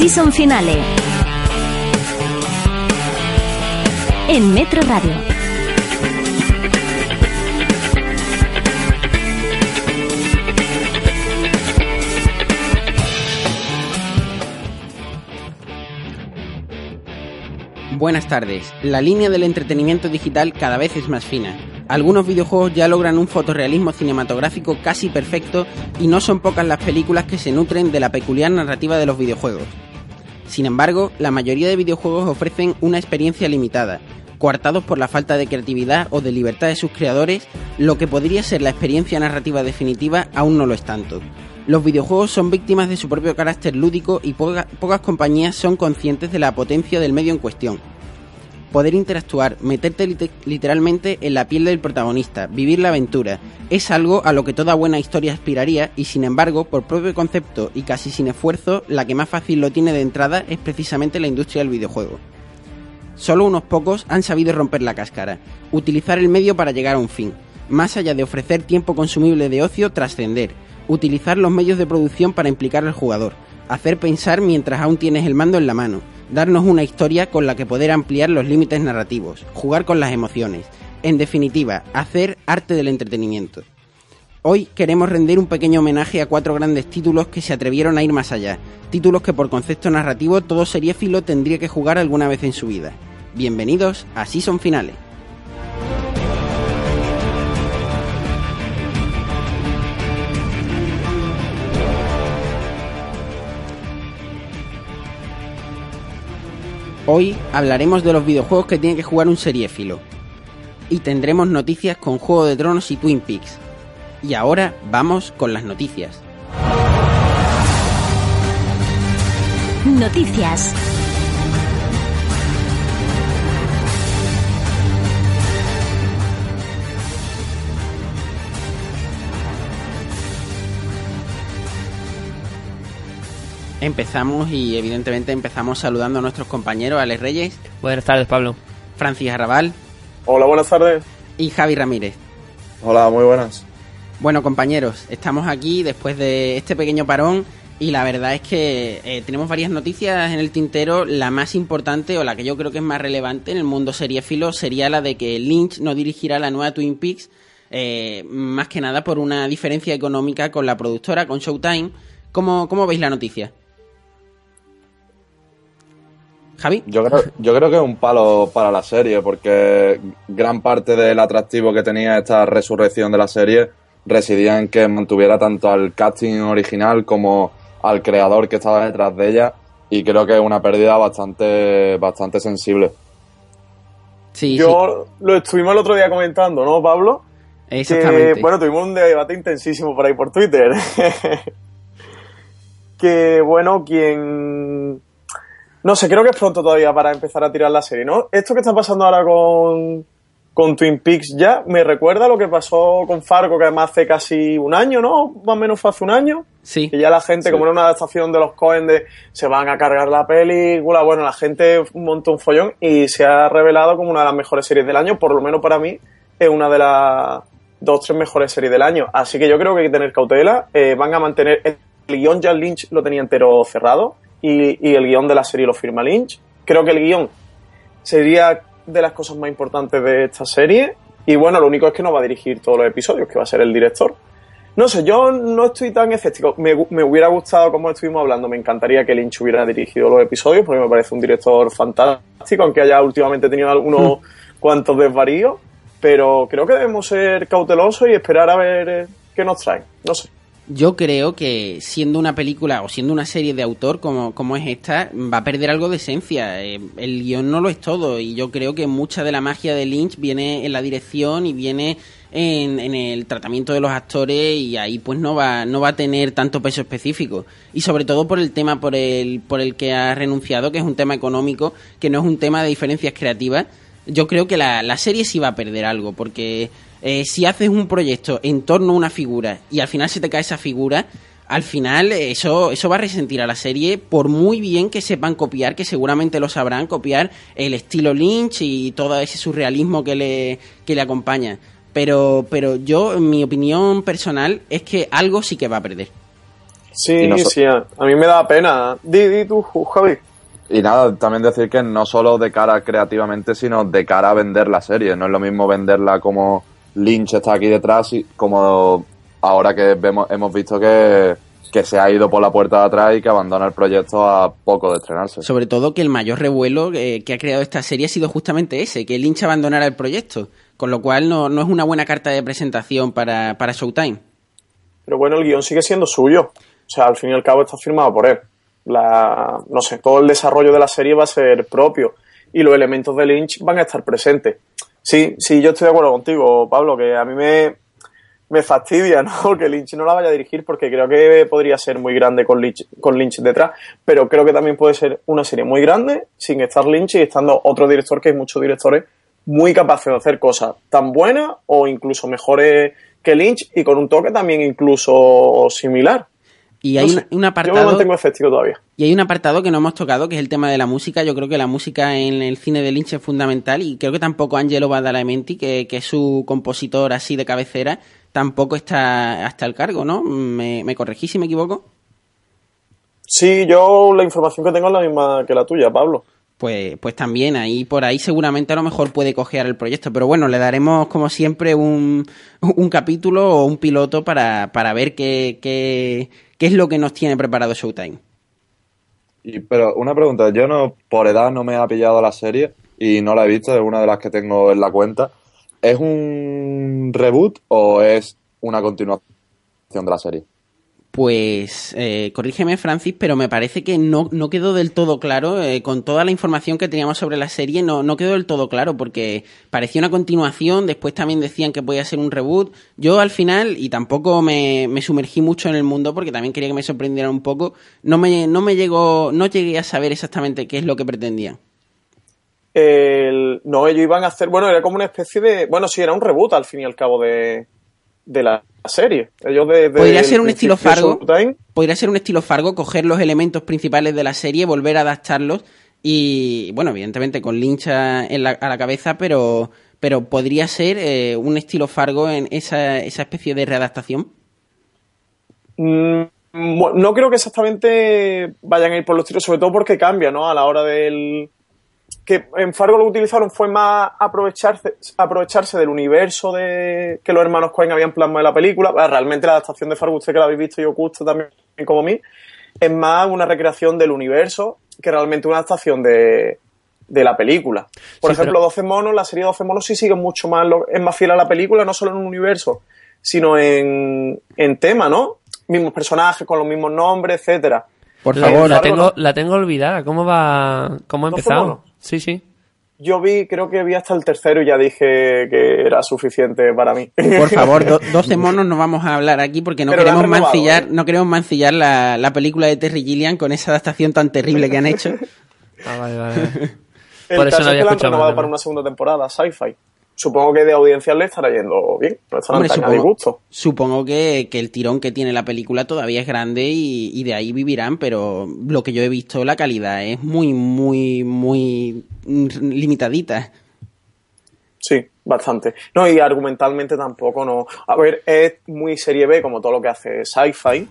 Season Finale. En Metro Radio. Buenas tardes. La línea del entretenimiento digital cada vez es más fina. Algunos videojuegos ya logran un fotorrealismo cinematográfico casi perfecto y no son pocas las películas que se nutren de la peculiar narrativa de los videojuegos. Sin embargo, la mayoría de videojuegos ofrecen una experiencia limitada, coartados por la falta de creatividad o de libertad de sus creadores, lo que podría ser la experiencia narrativa definitiva aún no lo es tanto. Los videojuegos son víctimas de su propio carácter lúdico y poca- pocas compañías son conscientes de la potencia del medio en cuestión. Poder interactuar, meterte lit- literalmente en la piel del protagonista, vivir la aventura, es algo a lo que toda buena historia aspiraría y sin embargo, por propio concepto y casi sin esfuerzo, la que más fácil lo tiene de entrada es precisamente la industria del videojuego. Solo unos pocos han sabido romper la cáscara, utilizar el medio para llegar a un fin, más allá de ofrecer tiempo consumible de ocio, trascender, utilizar los medios de producción para implicar al jugador, hacer pensar mientras aún tienes el mando en la mano, darnos una historia con la que poder ampliar los límites narrativos, jugar con las emociones, en definitiva, hacer arte del entretenimiento. Hoy queremos rendir un pequeño homenaje a cuatro grandes títulos que se atrevieron a ir más allá, títulos que por concepto narrativo todo seriéfilo tendría que jugar alguna vez en su vida. Bienvenidos a Season Finale. Hoy hablaremos de los videojuegos que tiene que jugar un seriéfilo. Y tendremos noticias con Juego de Tronos y Twin Peaks. Y ahora vamos con las noticias. Noticias. Empezamos y evidentemente empezamos saludando a nuestros compañeros Alex Reyes, Buenas tardes, Pablo. Francis Arrabal Hola, buenas tardes. y Javi Ramírez. Hola, muy buenas. Bueno compañeros, estamos aquí después de este pequeño parón y la verdad es que eh, tenemos varias noticias en el tintero. La más importante o la que yo creo que es más relevante en el mundo seriéfilo sería la de que Lynch no dirigirá la nueva Twin Peaks, eh, más que nada por una diferencia económica con la productora, con Showtime. ¿Cómo, cómo veis la noticia? Javi. Yo creo, yo creo que es un palo para la serie, porque gran parte del atractivo que tenía esta resurrección de la serie residía en que mantuviera tanto al casting original como al creador que estaba detrás de ella, y creo que es una pérdida bastante, bastante sensible. Sí, Yo lo estuvimos el otro día comentando, ¿no, Pablo? sí, exactamente. Que, bueno, tuvimos un debate intensísimo por ahí por Twitter. que, bueno, quien... No sé, creo que es pronto todavía para empezar a tirar la serie, ¿no? Esto que está pasando ahora con, con Twin Peaks ya me recuerda a lo que pasó con Fargo, que además hace casi un año, ¿no? Más o menos fue hace un año. sí. Que ya la gente, como era una adaptación de los Cohen de se van a cargar la película, bueno, la gente montó un follón y se ha revelado como una de las mejores series del año, por lo menos para mí, es una de las dos, tres mejores series del año. Así que yo creo que hay que tener cautela, eh, van a mantener, el guion ya Lynch lo tenía entero cerrado y, y el guion de la serie lo firma Lynch. Creo que el guion sería de las cosas más importantes de esta serie y bueno, lo único es que no va a dirigir todos los episodios, que va a ser el director. No sé, yo no estoy tan escéptico. Me, me hubiera gustado, como estuvimos hablando, me encantaría que Lynch hubiera dirigido los episodios, porque me parece un director fantástico, aunque haya últimamente tenido algunos cuantos desvaríos. Pero creo que debemos ser cautelosos y esperar a ver eh, qué nos traen. No sé. Yo creo que siendo una película o siendo una serie de autor como, como es esta, va a perder algo de esencia. Eh, el guion no lo es todo y yo creo que mucha de la magia de Lynch viene en la dirección y viene en, en, el tratamiento de los actores y ahí pues no va, no va a tener tanto peso específico. Y sobre todo por el tema por el, por el que ha renunciado, que es un tema económico, que no es un tema de diferencias creativas. Yo creo que la, la serie sí va a perder algo porque eh, si haces un proyecto en torno a una figura y al final se te cae esa figura, al final eso, eso va a resentir a la serie, por muy bien que sepan copiar, que seguramente lo sabrán, copiar el estilo Lynch y todo ese surrealismo que le, que le acompaña. Pero, pero yo, en mi opinión personal, es que algo sí que va a perder. Sí, no sí, a, mí me da pena. Di, di tú, Javi. Y nada, también decir que no solo de cara creativamente, sino de cara a vender la serie. No es lo mismo venderla como Lynch está aquí detrás y como ahora que vemos, hemos visto que, que se ha ido por la puerta de atrás y que abandona el proyecto a poco de estrenarse. Sobre todo que el mayor revuelo eh, que ha creado esta serie ha sido justamente ese, que Lynch abandonara el proyecto, con lo cual no, no es una buena carta de presentación para, para Showtime. Pero bueno, el guion sigue siendo suyo, o sea, al fin y al cabo está firmado por él. La, no sé, todo el desarrollo de la serie va a ser propio y los elementos de Lynch van a estar presentes. Sí, sí, yo estoy de acuerdo contigo, Pablo, que a mí me, me fastidia, ¿no? Que Lynch no la vaya a dirigir porque creo que podría ser muy grande con Lynch, con Lynch detrás, pero creo que también puede ser una serie muy grande sin estar Lynch y estando otro director, que hay muchos directores muy capaces de hacer cosas tan buenas o incluso mejores que Lynch y con un toque también incluso similar. Y hay no un, apartado. Yo me mantengo todavía. Y hay un apartado que no hemos tocado, que es el tema de la música. Yo creo que la música en el cine de Lynch es fundamental y creo que tampoco Angelo Badalamenti, que, que es su compositor así de cabecera, tampoco está hasta el cargo, ¿no? ¿Me, me corregí si me equivoco? Sí, yo la información que tengo es la misma que la tuya, Pablo pues, pues también ahí por ahí seguramente a lo mejor puede cojear el proyecto. Pero bueno, le daremos como siempre un, un capítulo o un piloto para, para ver qué, qué, qué, es lo que nos tiene preparado Showtime. Y, pero una pregunta, yo no, por edad no me ha pillado la serie y no la he visto, es una de las que tengo en la cuenta. ¿Es un reboot o es una continuación de la serie? Pues eh, corrígeme Francis, pero me parece que no, no quedó del todo claro, eh, con toda la información que teníamos sobre la serie, no, no quedó del todo claro, porque parecía una continuación, después también decían que podía ser un reboot. Yo al final, y tampoco me, me sumergí mucho en el mundo, porque también quería que me sorprendiera un poco, no me, no me llegó, no llegué a saber exactamente qué es lo que pretendían. El, no, ellos iban a hacer, bueno, era como una especie de, bueno, sí, era un reboot al fin y al cabo de, de la serie. Ellos de, podría ser un estilo Fargo. Podría ser un estilo Fargo, coger los elementos principales de la serie, volver a adaptarlos y, bueno, evidentemente con Lynch a la cabeza, pero, pero podría ser eh, un estilo Fargo en esa, esa especie de readaptación. Mm, no creo que exactamente vayan a ir por los tiros, sobre todo porque cambia, ¿no? A la hora del que en Fargo lo utilizaron fue más aprovecharse, aprovecharse del universo de que los hermanos Coen habían plasmado en la película. Realmente la adaptación de Fargo, usted que la habéis visto y os gusta también como a mí, es más una recreación del universo que realmente una adaptación de, de la película. Por ejemplo, pero... 12 monos, la serie 12 monos sí sigue mucho más, es más fiel a la película, no solo en un universo, sino en, en tema, ¿no? Mismos personajes, con los mismos nombres, etcétera. Por favor, la, tengo, la tengo olvidada. ¿Cómo va? ¿Cómo ha empezado? Sí, sí. Yo vi, creo que vi hasta el tercero y ya dije que era suficiente para mí. Por favor, do, 12 monos no vamos a hablar aquí porque no Pero queremos mancillar, ¿eh? no queremos mancillar la, la, película de Terry Gilliam con esa adaptación tan terrible que han hecho. ah, vale, vale. Por eso no había es que la han renovado para una segunda temporada, sci-fi supongo que de audiencia le estará yendo bien, no Hombre, tan supongo, a disgusto. Supongo que, que, el tirón que tiene la película todavía es grande y, y, de ahí vivirán, pero lo que yo he visto, la calidad es muy, muy, muy limitadita. Sí, bastante. No, y argumentalmente tampoco, no. A ver, es muy serie B como todo lo que hace sci-fi.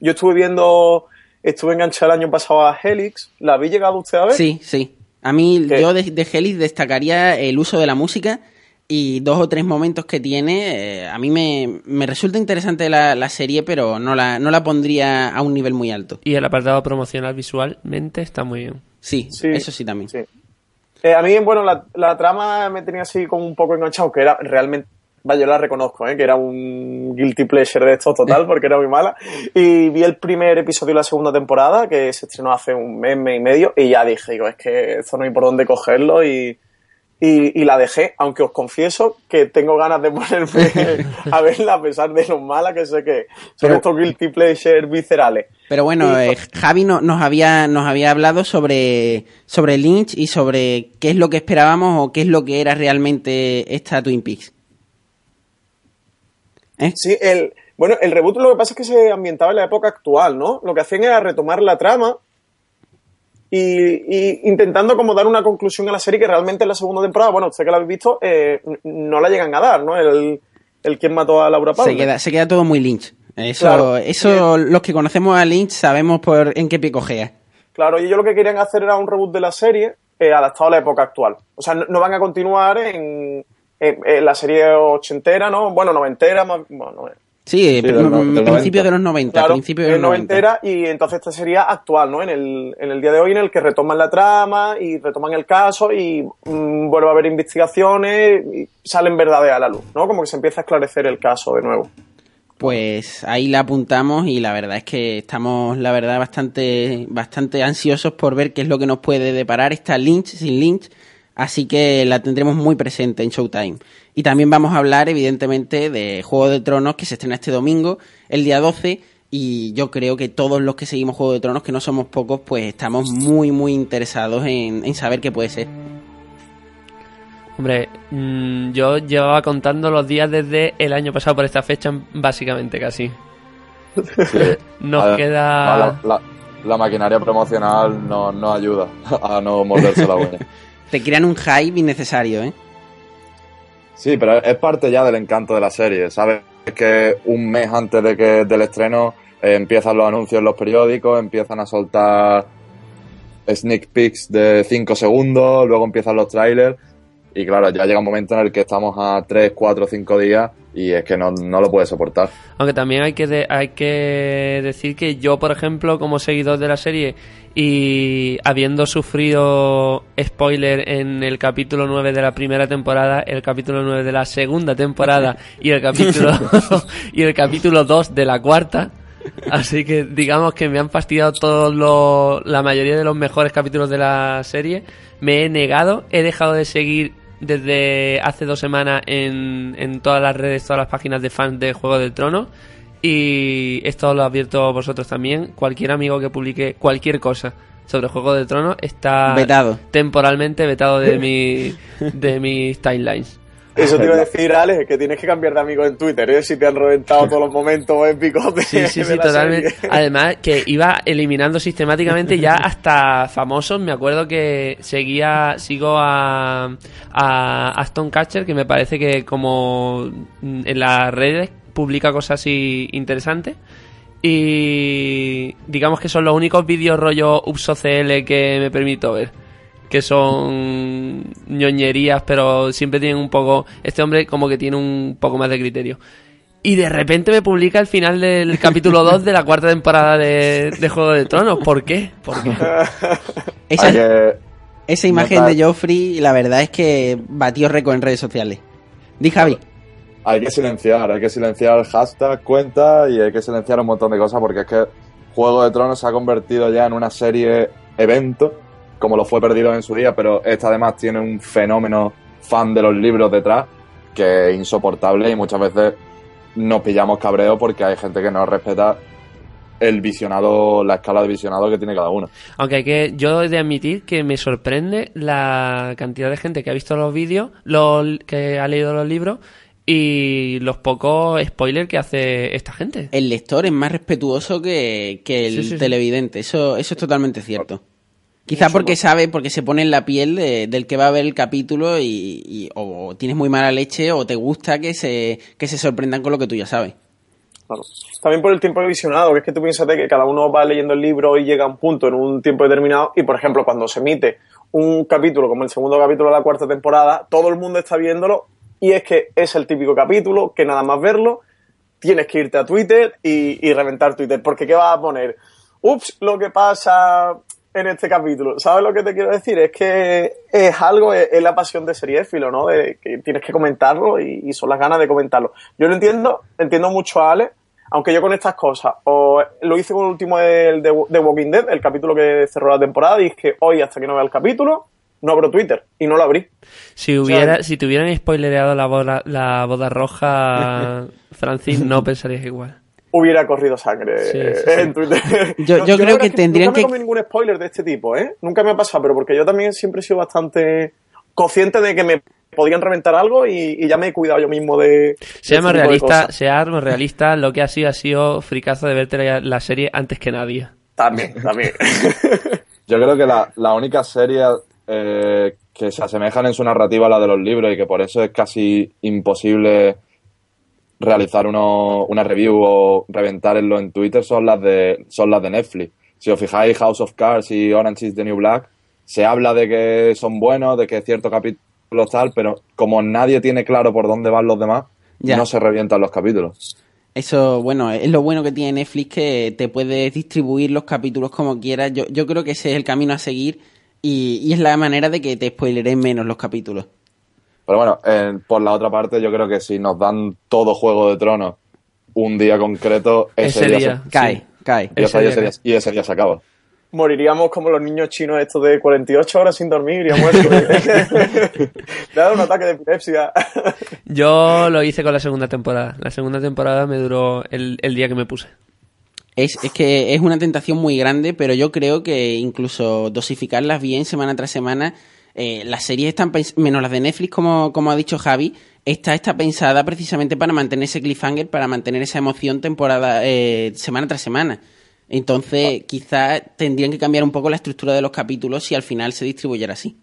Yo estuve viendo, estuve enganchado el año pasado a Helix, ¿la habéis llegado usted a ver? Sí, sí. A mí, ¿Qué? yo de, de Helix destacaría el uso de la música y dos o tres momentos que tiene, eh, a mí me, me, resulta interesante la, la, serie, pero no la, no la pondría a un nivel muy alto. Y el apartado promocional visualmente está muy bien. Sí, sí eso sí también. Sí. Eh, a mí, bueno, la, la, trama me tenía así como un poco enganchado, que era realmente vaya, yo la reconozco, ¿eh? que era un guilty pleasure de estos total, porque era muy mala. Y vi el primer episodio de la segunda temporada, que se estrenó hace un mes, mes y medio, y ya dije, digo, es que esto no hay por dónde cogerlo y, y, la dejé, aunque os confieso que tengo ganas de ponerme a verla a pesar de lo mala que sé que son estos guilty pleasure viscerales. Pero bueno, eh, Javi nos, había, nos había hablado sobre, sobre Lynch y sobre qué es lo que esperábamos o qué es lo que era realmente esta Twin Peaks. ¿Eh? Sí, el, bueno, el reboot lo que pasa es que se ambientaba en la época actual, ¿no? Lo que hacían era retomar la trama y, intentando como dar una conclusión a la serie que realmente en la segunda temporada, bueno, usted que la habéis visto, eh, no la llegan a dar, ¿no? El, el quien mató a Laura Palmer. Se queda, se queda todo muy Lynch. Eso, eso los que conocemos a Lynch sabemos por en qué pie cogea. Claro, y ellos lo que querían hacer era un reboot de la serie eh, adaptado a la época actual. O sea, no, van a continuar en, en, la serie ochentera, ¿no? Bueno, noventera, más, bueno, Sí, principio de los 90. Claro, principio de los 90. y entonces esta sería actual, ¿no? En el, en el día de hoy en el que retoman la trama y retoman el caso y mm, vuelve a haber investigaciones y salen verdades a la luz, ¿no? Como que se empieza a esclarecer el caso de nuevo. Pues ahí la apuntamos y la verdad es que estamos, la verdad, bastante, bastante ansiosos por ver qué es lo que nos puede deparar esta Lynch sin Lynch Así que la tendremos muy presente en Showtime. Y también vamos a hablar, evidentemente, de Juego de Tronos que se estrena este domingo, el día 12. Y yo creo que todos los que seguimos Juego de Tronos, que no somos pocos, pues estamos muy, muy interesados en, saber qué puede ser. Hombre, mm, yo llevaba contando los días desde el año pasado por esta fecha, básicamente casi. Nos queda. La, maquinaria promocional no, no ayuda a no morderse la buena. te crean un hype innecesario, ¿eh? Sí, pero es parte ya del encanto de la serie, ¿sabes? Es que un mes antes de que del estreno eh, empiezan los anuncios en los periódicos, empiezan a soltar sneak peeks de 5 segundos, luego empiezan los trailers y claro, ya llega un momento en el que estamos a 3, 4, 5 días y es que no, lo puedes soportar. Aunque también hay que, hay que decir que yo, por ejemplo, como seguidor de la serie y habiendo sufrido spoiler en el capítulo 9 de la primera temporada, el capítulo 9 de la segunda temporada y el capítulo y el capítulo 2 de la cuarta, así que digamos que me han fastidiado todos la mayoría de los mejores capítulos de la serie, me he negado, he dejado de seguir desde hace dos semanas en, en todas las redes, todas las páginas de fans de Juego del Trono. Y esto lo advierto vosotros también. Cualquier amigo que publique cualquier cosa sobre Juego de Tronos está vetado. temporalmente vetado de, mi, de mis timelines. Eso te iba a decir, Alex, que tienes que cambiar de amigo en Twitter, ¿eh? Si te han reventado todos los momentos épicos de Sí, sí, sí, totalmente. Además, que iba eliminando sistemáticamente ya hasta famosos. Me acuerdo que seguía, sigo a, a Aston Catcher, que me parece que como en las redes publica cosas así interesantes. Y digamos que son los únicos vídeos rollo UpsoCL que me permito ver que son ñoñerías, pero siempre tienen un poco. Este hombre, como que tiene un poco más de criterio. Y de repente me publica el final del capítulo 2 de la cuarta temporada de, Juego de Tronos. ¿Por qué? Esa, imagen de Joffrey, la verdad es que batió récord en redes sociales. Di Javi. Hay que silenciar, hay que silenciar el hashtag, cuenta y hay que silenciar un montón de cosas porque es que Juego de Tronos se ha convertido ya en una serie evento como lo fue perdido en su día, pero esta además tiene un fenómeno fan de los libros detrás que es insoportable y muchas veces nos pillamos cabreo porque hay gente que no respeta el visionado, la escala de visionado que tiene cada uno. Aunque hay que, yo he de admitir que me sorprende la cantidad de gente que ha visto los vídeos, los, que ha leído los libros y los pocos spoilers que hace esta gente. El lector es más respetuoso que, el televidente, Eso, eso es totalmente cierto. Quizá porque sabe, porque se pone en la piel del que va a ver el capítulo y, o tienes muy mala leche o te gusta que se, que se sorprendan con lo que tú ya sabes. Claro. También por el tiempo visionado, que es que tú piensas que cada uno va leyendo el libro y llega a un punto en un tiempo determinado y, por ejemplo, cuando se emite un capítulo como el segundo capítulo de la cuarta temporada, todo el mundo está viéndolo y es que es el típico capítulo que nada más verlo tienes que irte a Twitter y, y reventar Twitter, porque ¿qué vas a poner? Ups, lo que pasa en este capítulo. ¿Sabes lo que te quiero decir? Es que es algo, es, la pasión de seriéfilo, ¿no? De que tienes que comentarlo y, son las ganas de comentarlo. Yo lo entiendo, entiendo mucho a Ale, aunque yo con estas cosas, o lo hice con el último de, de, Walking Dead, el capítulo que cerró la temporada, y dije, hoy hasta que no vea el capítulo, no abro Twitter y no lo abrí. Si hubiera, si te hubieran spoilereado la boda, la boda roja, Francis, no pensarías igual. Hubiera corrido sangre en Twitter. Yo, creo que, tendrían que... Nunca me ningún spoiler de este tipo, ¿eh? Nunca me ha pasado, pero porque yo también siempre he sido bastante consciente de que me podían reventar algo y, ya me he cuidado yo mismo de... Seamos este realista, seamos realista, lo que ha sido ha sido fricazo de verte la, serie antes que nadie. También, también. yo creo que la, la única serie eh, que se asemejan en su narrativa a la de los libros y que por eso es casi imposible realizar uno, una review o reventarlo en Twitter son las de son las de Netflix. Si os fijáis, House of Cards y Orange is the New Black, se habla de que son buenos, de que cierto capítulo tal, pero como nadie tiene claro por dónde van los demás, no se revientan los capítulos. Eso, bueno, es lo bueno que tiene Netflix que te puedes distribuir los capítulos como quieras. Yo, yo creo que ese es el camino a seguir y, es la manera de que te spoileré menos los capítulos. Pero bueno, por la otra parte, yo creo que si nos dan todo Juego de Tronos un día concreto, ese, día, cae, cae. Y ese, día, se acaba. Moriríamos como los niños chinos estos de 48 horas sin dormir y a muerto. Le ha dado un ataque de epilepsia. Yo lo hice con la segunda temporada. La segunda temporada me duró el día que me puse. Es, es, que es una tentación muy grande, pero yo creo que incluso dosificarlas bien semana tras semana, eh, las series están, menos las de Netflix, como, como ha dicho Javi, esta está pensada precisamente para mantener ese cliffhanger, para mantener esa emoción temporada, eh, semana tras semana. Entonces, ah. quizás tendrían que cambiar un poco la estructura de los capítulos si al final se distribuyera así.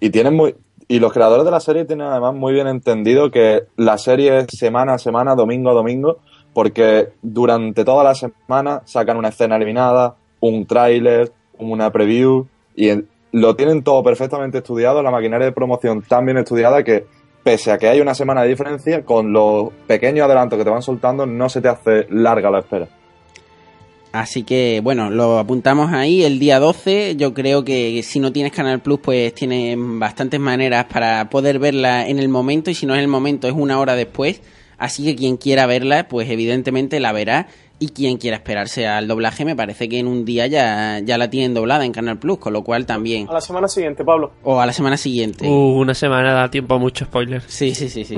Y tienen muy, y los creadores de la serie tienen además muy bien entendido que la serie es semana a semana, domingo a domingo, porque durante toda la semana sacan una escena eliminada, un tráiler, una preview y lo tienen todo perfectamente estudiado, la maquinaria de promoción tan bien estudiada que pese a que hay una semana de diferencia, con los pequeños adelantos que te van soltando no se te hace larga la espera. Así que bueno, lo apuntamos ahí el día 12. Yo creo que si no tienes Canal Plus, pues tienes bastantes maneras para poder verla en el momento y si no es el momento es una hora después. Así que quien quiera verla, pues evidentemente la verá. Y quien quiera esperarse al doblaje, me parece que en un día ya, ya la tienen doblada en Canal Plus, con lo cual también. A la semana siguiente, Pablo. O a la semana siguiente. Uh, una semana da tiempo a muchos spoilers. Sí, sí, sí, sí.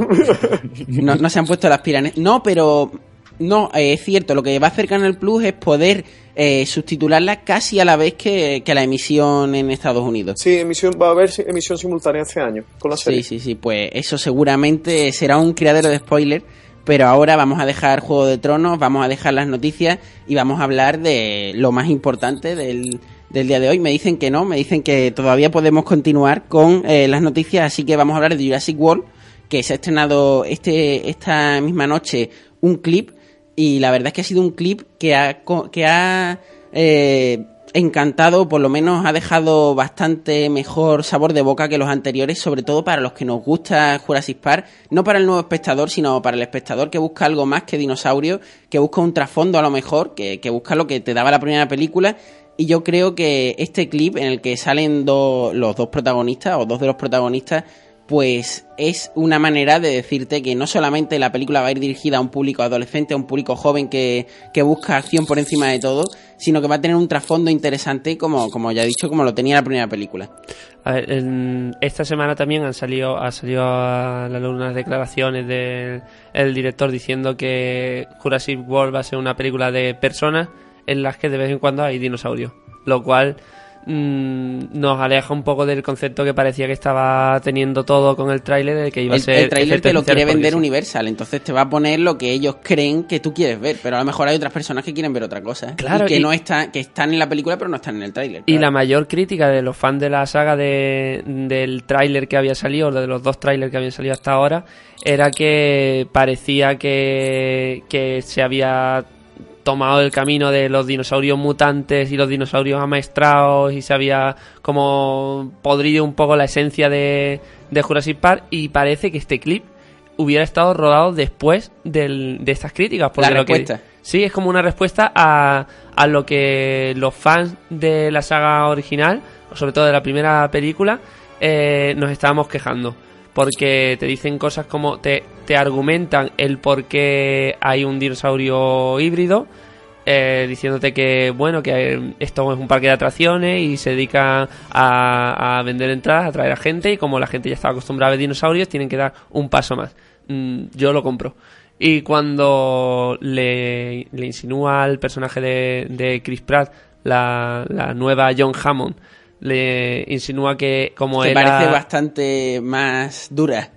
no, no se han puesto las piranes. No, pero no, eh, es cierto, lo que va a hacer Canal Plus es poder eh, subtitularla casi a la vez que, la emisión en Estados Unidos. Sí, emisión, va a haber emisión simultánea este año con la serie. Sí, sí, sí, pues eso seguramente será un criadero de spoiler, pero ahora vamos a dejar Juego de Tronos, vamos a dejar las noticias y vamos a hablar de lo más importante del, del día de hoy. Me dicen que no, me dicen que todavía podemos continuar con eh, las noticias, así que vamos a hablar de Jurassic World, que se ha estrenado este, esta misma noche un clip y la verdad es que ha sido un clip que ha, que ha eh, encantado, por lo menos ha dejado bastante mejor sabor de boca que los anteriores, sobre todo para los que nos gusta Jurassic Park, no para el nuevo espectador, sino para el espectador que busca algo más que dinosaurio, que busca un trasfondo a lo mejor, que, que busca lo que te daba la primera película. Y yo creo que este clip en el que salen los dos protagonistas, o dos de los protagonistas, pues es una manera de decirte que no solamente la película va a ir dirigida a un público adolescente, a un público joven que, busca acción por encima de todo, sino que va a tener un trasfondo interesante, como, como ya he dicho, como lo tenía la primera película. A esta semana también han salido, ha salido a la luz unas declaraciones del director diciendo que Jurassic World va a ser una película de personas en las que de vez en cuando hay dinosaurios, lo cual Mm, nos aleja un poco del concepto que parecía que estaba teniendo todo con el tráiler de que iba a ser el tráiler te lo quiere vender Universal entonces te va a poner lo que ellos creen que tú quieres ver pero a lo mejor hay otras personas que quieren ver otra cosa claro y que no están que están en la película pero no están en el tráiler y la mayor crítica de los fans de la saga de, del tráiler que había salido de los dos tráilers que habían salido hasta ahora era que parecía que, que se había tomado el camino de los dinosaurios mutantes y los dinosaurios amaestrados y se había como podrido un poco la esencia de, de Jurassic Park y parece que este clip hubiera estado rodado después del, de estas críticas. Porque la respuesta. Sí, es como una respuesta a, a lo que los fans de la saga original, sobre todo de la primera película, eh, nos estábamos quejando. Porque te dicen cosas como, te, te argumentan el por qué hay un dinosaurio híbrido, eh, diciéndote que bueno que esto es un parque de atracciones y se dedica a, a vender entradas, a traer a gente y como la gente ya está acostumbrada a ver dinosaurios tienen que dar un paso más. Mm, yo lo compro. Y cuando le, le insinúa al personaje de, de Chris Pratt, la, la nueva John Hammond, le insinúa que como que él parece bastante más dura.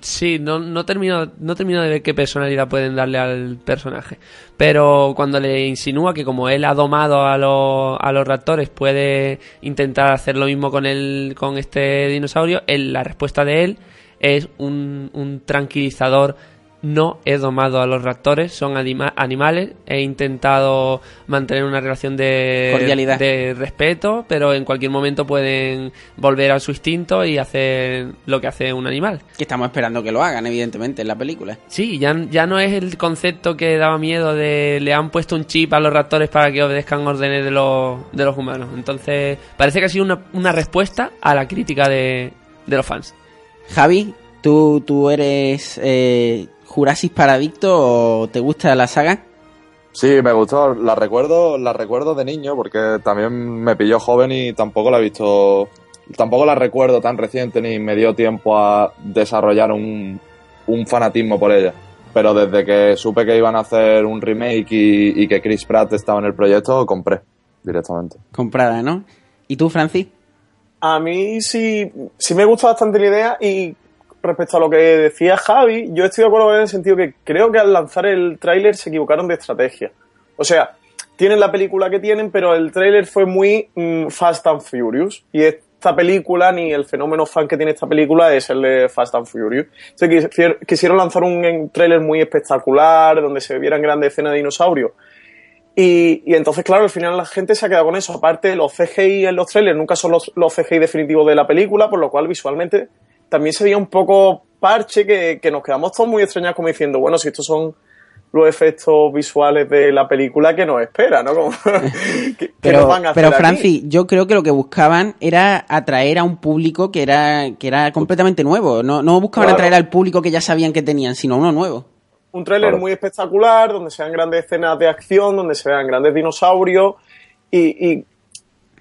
Sí, no, no, termino, no termino de ver qué personalidad pueden darle al personaje. Pero cuando le insinúa que como él ha domado a los, a los raptores, puede intentar hacer lo mismo con, el, con este dinosaurio, él- la respuesta de él es un, un tranquilizador. No he domado a los raptores, son anima- animales. He intentado mantener una relación de, Cordialidad. de respeto, pero en cualquier momento pueden volver a su instinto y hacer lo que hace un animal. Que estamos esperando que lo hagan, evidentemente, en la película. Sí, ya, ya no es el concepto que daba miedo de le han puesto un chip a los raptores para que obedezcan órdenes de los, de los humanos. Entonces, parece que ha sido una, una respuesta a la crítica de, de los fans. Javi, ¿tú, tú eres eh, Jurassic Paradicto o te gusta la saga? Sí, me gustó. La recuerdo, la recuerdo de niño porque también me pilló joven y tampoco la he visto. Tampoco la recuerdo tan reciente ni me dio tiempo a desarrollar un, un fanatismo por ella. Pero desde que supe que iban a hacer un remake y, y que Chris Pratt estaba en el proyecto, compré directamente. Comprada, ¿no? ¿Y tú, Francis? A mí sí, sí me gusta bastante la idea y respecto a lo que decía Javi, yo estoy de acuerdo en el sentido que creo que al lanzar el tráiler se equivocaron de estrategia. O sea, tienen la película que tienen, pero el tráiler fue muy mm, Fast and Furious. Y esta película, ni el fenómeno fan que tiene esta película es el de Fast and Furious. Entonces, quisier- quisieron lanzar un tráiler muy espectacular, donde se vieran grandes escenas de dinosaurios. Y, entonces, claro, al final la gente se ha quedado con eso. Aparte, los CGI en los trailers nunca son los CGI definitivos de la película, por lo cual visualmente también se veía un poco parche que, que nos quedamos todos muy extrañados como diciendo, bueno, si estos son los efectos visuales de la película que nos espera, ¿no? Como, ¿qué- qué Pero, nos van a hacer pero aquí? Francis, yo creo que lo que buscaban era atraer a un público que era, que era completamente nuevo. No, no buscaban Claro. atraer al público que ya sabían que tenían, sino uno nuevo. Un tráiler Claro. muy espectacular, donde se vean grandes escenas de acción, donde se vean grandes dinosaurios y, y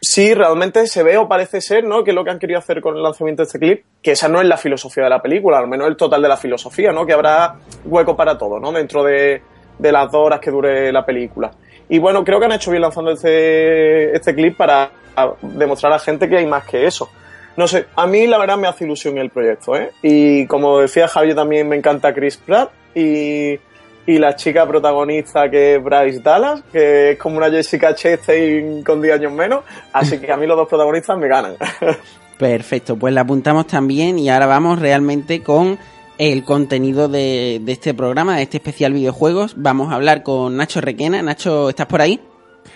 sí, realmente se ve o parece ser, ¿no? Que es lo que han querido hacer con el lanzamiento de este clip, que esa no es la filosofía de la película, al menos el total de la filosofía, ¿no? Que habrá hueco para todo, ¿no? Dentro de, las dos horas que dure la película. Y bueno, creo que han hecho bien lanzando este, este clip para demostrar a la gente que hay más que eso. No sé, a mí la verdad me hace ilusión el proyecto, ¿eh? Y como decía Javier, también me encanta Chris Pratt y, y la chica protagonista que es Bryce Dallas, que es como una Jessica Chastain con 10 años menos, así que a mí los dos protagonistas me ganan. Perfecto, pues la apuntamos también y ahora vamos realmente con el contenido de, de este programa, de este especial videojuegos. Vamos a hablar con Nacho Requena. Nacho, ¿estás por ahí?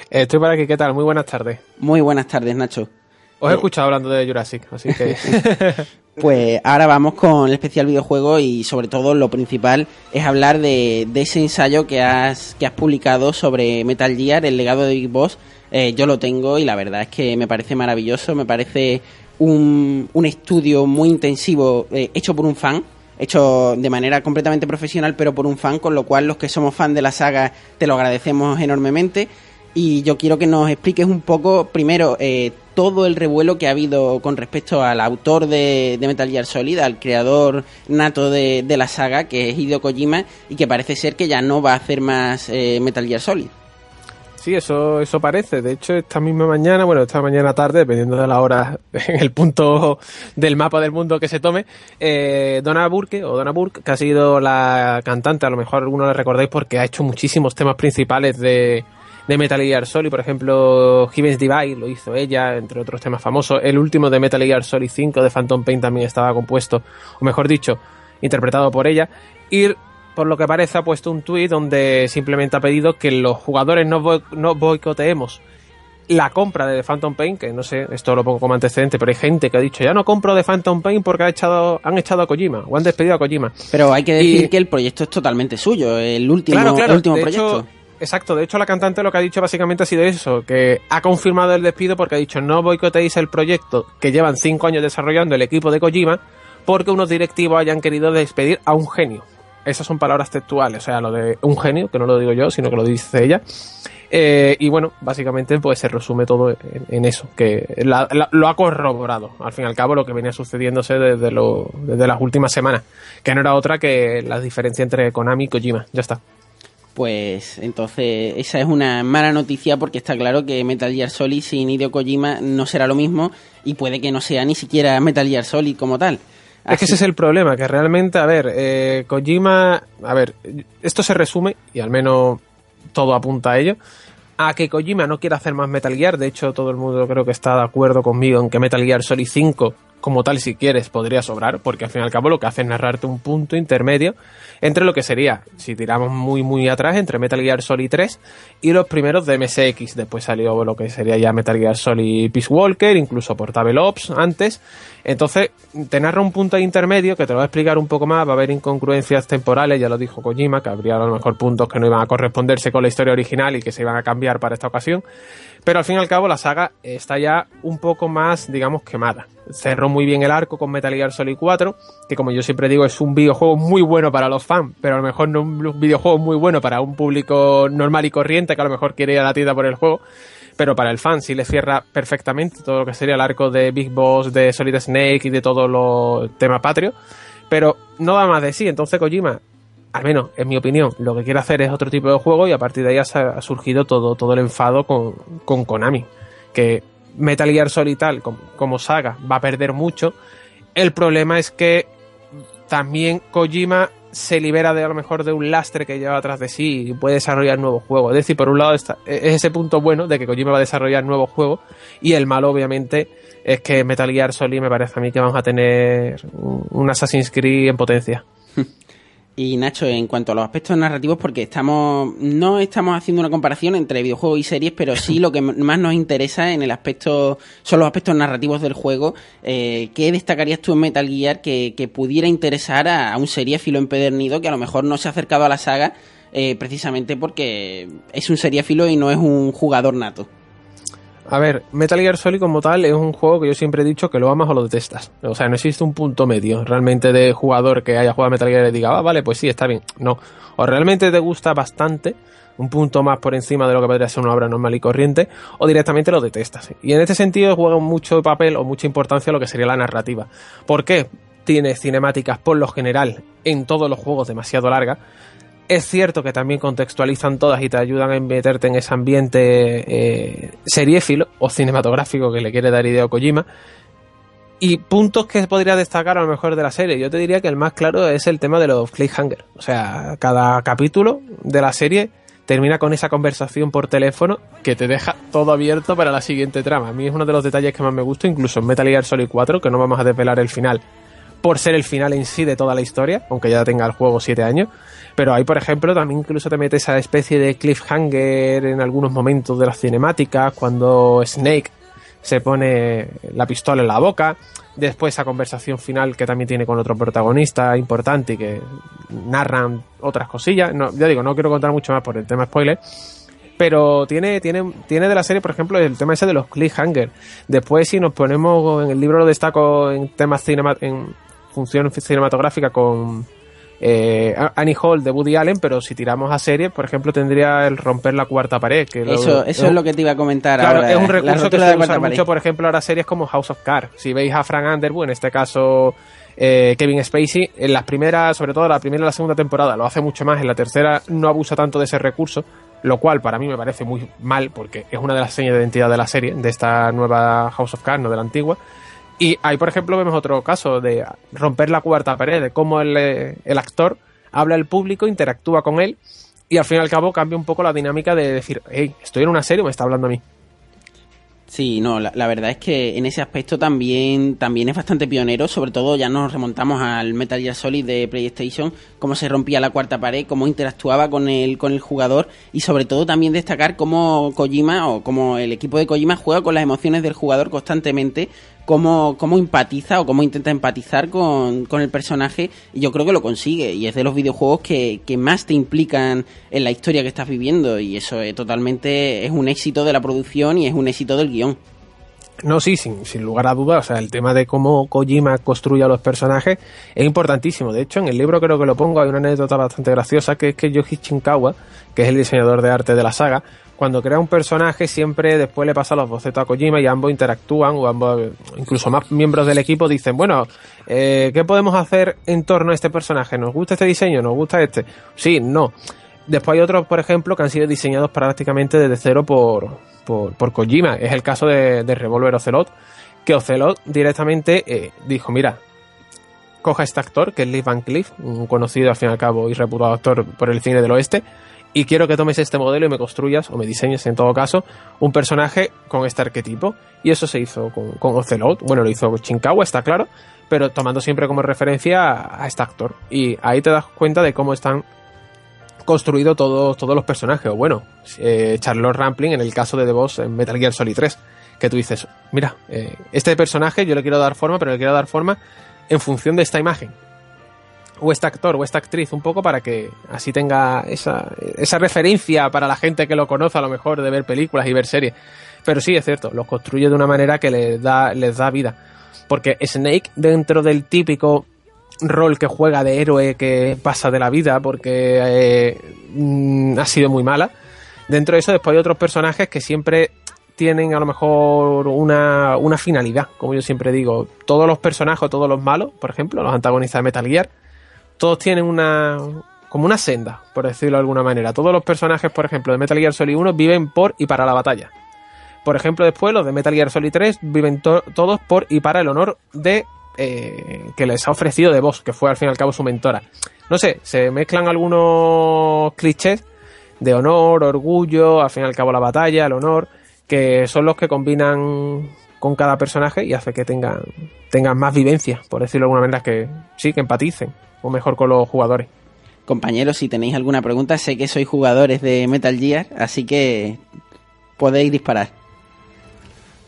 Estoy por aquí, ¿qué tal? Muy buenas tardes. Muy buenas tardes, Nacho. Os he Eh. escuchado hablando de Jurassic, así que... Pues ahora vamos con el especial videojuego y sobre todo lo principal es hablar de, de ese ensayo que has, que has publicado sobre Metal Gear, el legado de Big Boss. Eh, yo lo tengo y la verdad es que me parece maravilloso, me parece un, un estudio muy intensivo eh, hecho por un fan, hecho de manera completamente profesional pero por un fan, con lo cual los que somos fan de la saga te lo agradecemos enormemente. Y yo quiero que nos expliques un poco, primero, eh, todo el revuelo que ha habido con respecto al autor de, Metal Gear Solid, al creador nato de, de la saga, que es Hideo Kojima, y que parece ser que ya no va a hacer más eh, Metal Gear Solid. Sí, eso, eso parece. De hecho, esta misma mañana, bueno, esta mañana tarde, dependiendo de la hora, en el punto del mapa del mundo que se tome, eh, Donna Burke, o Donna Burke, que ha sido la cantante, a lo mejor algunos la recordáis porque ha hecho muchísimos temas principales de, de Metal Gear Solid, por ejemplo, Heaven's Divide lo hizo ella, entre otros temas famosos. El último de Metal Gear Solid 5 de Phantom Pain también estaba compuesto, o mejor dicho, interpretado por ella. Y por lo que parece ha puesto un tuit donde simplemente ha pedido que los jugadores no, no boicoteemos la compra de The Phantom Pain, que no sé, esto lo pongo como antecedente, pero hay gente que ha dicho, ya no compro de Phantom Pain porque ha echado, han echado a Kojima, o han despedido a Kojima. Pero hay que decir Y- que el proyecto es totalmente suyo, el último, Claro, claro, el último de proyecto. hecho, exacto. De hecho, la cantante lo que ha dicho básicamente ha sido eso, que ha confirmado el despido porque ha dicho no boicoteéis el proyecto que llevan cinco años desarrollando el equipo de Kojima porque unos directivos hayan querido despedir a un genio. Esas son palabras textuales, o sea, lo de un genio, que no lo digo yo, sino que lo dice ella. Eh, y bueno, básicamente pues se resume todo en, eso, que la- lo ha corroborado, al fin y al cabo, lo que venía sucediéndose desde, lo- desde las últimas semanas, que no era otra que la diferencia entre Konami y Kojima, ya está. Pues entonces esa es una mala noticia porque está claro que Metal Gear Solid sin Hideo Kojima no será lo mismo y puede que no sea ni siquiera Metal Gear Solid como tal. Es que ese es el problema, que realmente, a ver, eh, Kojima, a ver, esto se resume, y al menos todo apunta a ello, a que Kojima no quiere hacer más Metal Gear, de hecho todo el mundo creo que está de acuerdo conmigo en que Metal Gear Solid 5, como tal si quieres, podría sobrar, porque al fin y al cabo lo que hace es narrarte un punto intermedio entre lo que sería, si tiramos muy muy atrás, entre Metal Gear Solid 3 y los primeros de MSX, después salió lo que sería ya Metal Gear Solid Peace Walker, incluso Portable Ops antes, entonces, te narra un punto intermedio que te lo va a explicar un poco más, va a haber incongruencias temporales, ya lo dijo Kojima, que habría a lo mejor puntos que no iban a corresponderse con la historia original y que se iban a cambiar para esta ocasión. Pero al fin y al cabo la saga está ya un poco más, digamos, quemada. Cerró muy bien el arco con Metal Gear Solid 4, que como yo siempre digo es un videojuego muy bueno para los fans, pero a lo mejor no un videojuego muy bueno para un público normal y corriente que a lo mejor quiere ir a la tienda por el juego pero para el fan sí le cierra perfectamente todo lo que sería el arco de Big Boss, de Solid Snake y de todo lo tema patrio, pero no da más de sí, entonces Kojima, al menos en mi opinión, lo que quiere hacer es otro tipo de juego y a partir de ahí ha surgido todo, todo el enfado con, con Konami, que Metal Gear Solid tal como, saga va a perder mucho, el problema es que también Kojima se libera de a lo mejor de un lastre que lleva atrás de sí y puede desarrollar nuevos juegos. Es decir, por un lado está, es ese punto bueno de que Kojima va a desarrollar nuevos juegos y el malo obviamente es que Metal Gear Solid me parece a mí que vamos a tener un Assassin's Creed en potencia. Y Nacho, en cuanto a los aspectos narrativos, porque estamos no estamos haciendo una comparación entre videojuegos y series, pero sí lo que más nos interesa en el aspecto son los aspectos narrativos del juego. Eh, ¿Qué destacarías tú en Metal Gear que, que pudiera interesar a, a un seriéfilo empedernido que a lo mejor no se ha acercado a la saga eh, precisamente porque es un seriéfilo y no es un jugador nato? A ver, Metal Gear Solid como tal es un juego que yo siempre he dicho que lo amas o lo detestas. O sea, no existe un punto medio realmente de jugador que haya jugado a Metal Gear y diga, ah, vale, pues sí, está bien. No. O realmente te gusta bastante, un punto más por encima de lo que podría ser una obra normal y corriente, o directamente lo detestas. Y en este sentido juega mucho papel o mucha importancia lo que sería la narrativa. ¿Por qué? Tiene cinemáticas por lo general en todos los juegos demasiado largas. Es cierto que también contextualizan todas y te ayudan a meterte en ese ambiente eh, seriéfilo o cinematográfico que le quiere dar idea a Kojima. Y puntos que podría destacar a lo mejor de la serie. Yo te diría que el más claro es el tema de los cliffhanger. O sea, cada capítulo de la serie termina con esa conversación por teléfono que te deja todo abierto para la siguiente trama. A mí es uno de los detalles que más me gusta, incluso en Metal Gear Solid 4, que no vamos a desvelar el final por ser el final en sí de toda la historia, aunque ya tenga el juego 7 años. Pero ahí, por ejemplo, también incluso te mete esa especie de cliffhanger en algunos momentos de las cinemáticas, cuando Snake se pone la pistola en la boca, después esa conversación final que también tiene con otro protagonista importante y que narran otras cosillas. No, ya digo, no quiero contar mucho más por el tema spoiler. Pero tiene, tiene, tiene de la serie, por ejemplo, el tema ese de los cliffhanger. Después, si nos ponemos en el libro, lo destaco en temas cinema, en función cinematográfica con eh, Annie Hall de Woody Allen, pero si tiramos a series, por ejemplo, tendría el romper la cuarta pared. Que eso lo, eso es lo que te iba a comentar Claro, ahora. es un recurso que se usa mucho, por ejemplo, ahora series como House of Cards. Si veis a Frank Underwood, en este caso eh, Kevin Spacey, en las primeras, sobre todo la primera y la segunda temporada, lo hace mucho más, en la tercera no abusa tanto de ese recurso, lo cual para mí me parece muy mal, porque es una de las señas de identidad de la serie, de esta nueva House of Cards, no de la antigua. Y ahí, por ejemplo, vemos otro caso de romper la cuarta pared, de cómo el, eh, el actor habla al público, interactúa con él y al fin y al cabo cambia un poco la dinámica de decir, hey, estoy en una serie o me está hablando a mí. Sí, no, la, verdad es que en ese aspecto también, también es bastante pionero, sobre todo ya nos remontamos al Metal Gear Solid de PlayStation, cómo se rompía la cuarta pared, cómo interactuaba con el, con el jugador y sobre todo también destacar cómo Kojima o cómo el equipo de Kojima juega con las emociones del jugador constantemente cómo, cómo empatiza o cómo intenta empatizar con, con, el personaje y yo creo que lo consigue y es de los videojuegos que, que, más te implican en la historia que estás viviendo y eso es totalmente es un éxito de la producción y es un éxito del guion. No, sí, sin, sin lugar a dudas. O sea, el tema de cómo Kojima construye a los personajes es importantísimo. De hecho, en el libro creo que lo pongo, hay una anécdota bastante graciosa, que es que Yoshi Shinkawa, que es el diseñador de arte de la saga, cuando crea un personaje siempre después le pasa los bocetos a Kojima y ambos interactúan, o ambos, incluso más miembros del equipo dicen, bueno, eh, ¿qué podemos hacer en torno a este personaje? ¿Nos gusta este diseño? ¿Nos gusta este? Sí, no. Después hay otros, por ejemplo, que han sido diseñados prácticamente desde cero por, por, por Kojima. Es el caso de, de Revolver Ocelot, que Ocelot directamente eh, dijo, mira, coja este actor, que es Lee Van Cleef, un conocido al fin y al cabo y reputado actor por el cine del oeste, y quiero que tomes este modelo y me construyas, o me diseñes en todo caso, un personaje con este arquetipo. Y eso se hizo con, con Ocelot, bueno, lo hizo Shinkawa, está claro, pero tomando siempre como referencia a, este actor. Y ahí te das cuenta de cómo están construido todos, todos los personajes. O bueno, eh, Charlotte Rampling en el caso de The Boss en Metal Gear Solid 3, que tú dices, mira, eh, este personaje yo le quiero dar forma, pero le quiero dar forma en función de esta imagen. O este actor o esta actriz, un poco para que así tenga esa, esa referencia para la gente que lo conoce a lo mejor de ver películas y ver series. Pero sí, es cierto, los construye de una manera que les da, les da vida. Porque Snake, dentro del típico rol que juega de héroe que pasa de la vida porque eh, mm, ha sido muy mala. Dentro de eso después hay otros personajes que siempre tienen a lo mejor una, una finalidad, como yo siempre digo. Todos los personajes, todos los malos, por ejemplo, los antagonistas de Metal Gear, todos tienen una como una senda, por decirlo de alguna manera. Todos los personajes, por ejemplo, de Metal Gear Solid 1 viven por y para la batalla. Por ejemplo, después los de Metal Gear Solid 3 viven todos por y para el honor de eh, que les ha ofrecido de voz, que fue al fin y al cabo su mentora. No sé, se mezclan algunos clichés de honor, orgullo, al fin y al cabo la batalla, el honor, que son los que combinan con cada personaje y hace que tengan, tengan más vivencia, por decirlo de alguna manera, que sí, que empaticen, o mejor con los jugadores. Compañeros, si tenéis alguna pregunta, sé que sois jugadores de Metal Gear, así que podéis disparar.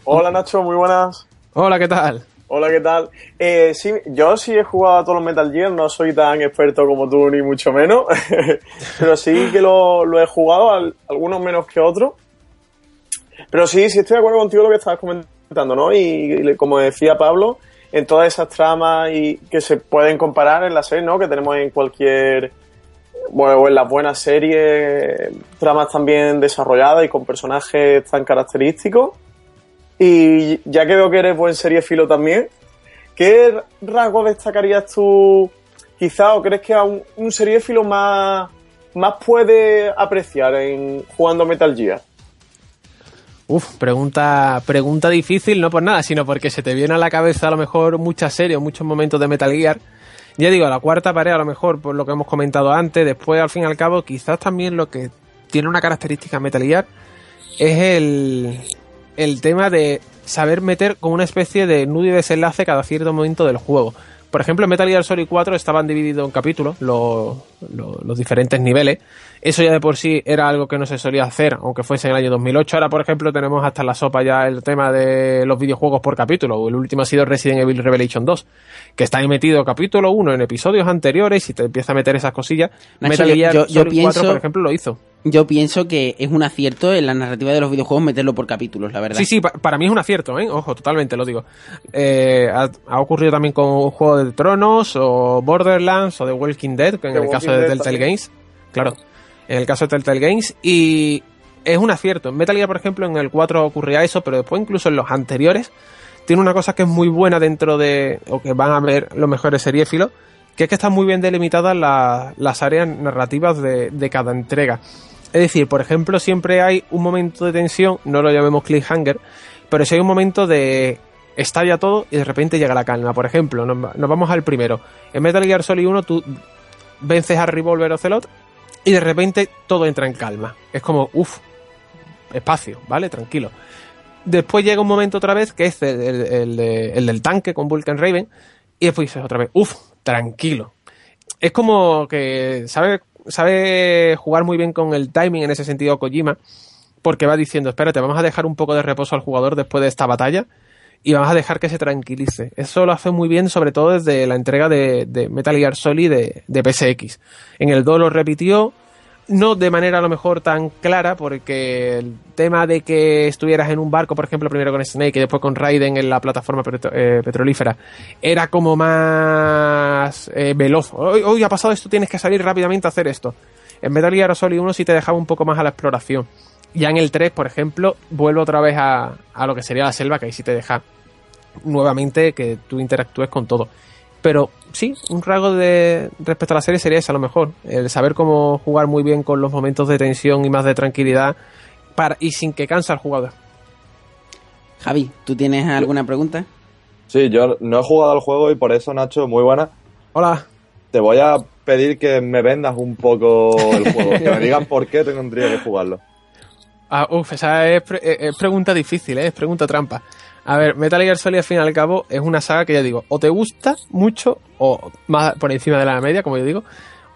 Hola Nacho, muy buenas. Hola, ¿qué tal? Hola, ¿qué tal? Eh, sí, yo sí he jugado a todos los Metal Gear, no soy tan experto como tú, ni mucho menos, pero sí que lo, lo he jugado, algunos menos que otros. Pero sí, sí estoy de acuerdo contigo lo que estabas comentando, ¿no? Y, y, como decía Pablo, en todas esas tramas y que se pueden comparar en la serie, ¿no? Que tenemos en cualquier, bueno, en las buenas series, tramas también desarrolladas y con personajes tan característicos. Y ya que veo que eres buen filo también, ¿qué rasgo destacarías tú quizá o crees que a un, un más, más puede apreciar en jugando Metal Gear? Uf, pregunta, pregunta difícil, no por nada, sino porque se te viene a la cabeza a lo mejor muchas series, muchos momentos de Metal Gear. Ya digo, la cuarta pared a lo mejor por lo que hemos comentado antes, después al fin y al cabo quizás también lo que tiene una característica Metal Gear es el, el tema de saber meter como una especie de nudo y desenlace cada cierto momento del juego. Por ejemplo, en Metal Gear Solid 4 estaban divididos en capítulos, los, los, los, diferentes niveles. Eso ya de por sí era algo que no se solía hacer, aunque fuese en el año 2008. Ahora, por ejemplo, tenemos hasta en la sopa ya el tema de los videojuegos por capítulo. El último ha sido Resident Evil Revelation 2, que está ahí metido capítulo 1 en episodios anteriores y te empieza a meter esas cosillas. Nacho, Metal Gear yo, yo, pienso, 4, por ejemplo, lo hizo. Yo pienso que es un acierto en la narrativa de los videojuegos meterlo por capítulos, la verdad. Sí, sí, pa para mí es un acierto, ¿eh? Ojo, totalmente lo digo. Eh, ha, ha, ocurrido también con Juego de Tronos o Borderlands o The Walking Dead, que en The el caso de Telltale Games. Claro, en el caso de Telltale Games. Y es un acierto. En Metal Gear, por ejemplo, en el 4 ocurría eso, pero después incluso en los anteriores tiene una cosa que es muy buena dentro de, o que van a ver los mejores seriéfilos, que es que están muy bien delimitadas la, las áreas narrativas de, de cada entrega. Es decir, por ejemplo, siempre hay un momento de tensión, no lo llamemos cliffhanger, pero si hay un momento de estalla todo y de repente llega la calma. Por ejemplo, nos, nos vamos al primero. En Metal Gear Solid 1 tú vences a Revolver Ocelot y de repente todo entra en calma. Es como, uff, espacio, ¿vale? Tranquilo. Después llega un momento otra vez que es el, el, el, el del tanque con Vulcan Raven y después dices otra vez, uff, tranquilo. Es como que, ¿sabes? sabe jugar muy bien con el timing en ese sentido Kojima, porque va diciendo, espérate, vamos a dejar un poco de reposo al jugador después de esta batalla, y vamos a dejar que se tranquilice. Eso lo hace muy bien, sobre todo desde la entrega de, Metal Gear Solid de, de PSX. En el 2 lo repitió, no de manera a lo mejor tan clara, porque el tema de que estuvieras en un barco, por ejemplo, primero con Snake y después con Raiden en la plataforma petro- eh, petrolífera, era como más eh, veloz. Hoy, hoy ha pasado esto, tienes que salir rápidamente a hacer esto. En Metal Gear Solid 1 sí te dejaba un poco más a la exploración. Ya en el 3, por ejemplo, vuelve otra vez a, a lo que sería la selva, que ahí sí te deja nuevamente que tú interactúes con todo. Pero sí, un rasgo de respecto a la serie sería ese a lo mejor. El saber cómo jugar muy bien con los momentos de tensión y más de tranquilidad para, y sin que canse al jugador. Javi, ¿tú tienes alguna pregunta? Sí, yo no he jugado al juego y por eso, Nacho, muy buena. Hola. Te voy a pedir que me vendas un poco el juego, que me digas por qué tendría que jugarlo. Ah, uf, esa es, pre- eh, es pregunta difícil, ¿eh? es pregunta trampa. A ver, Metal Gear Solid al fin y al cabo es una saga que ya digo, o te gusta mucho, o más por encima de la media, como yo digo,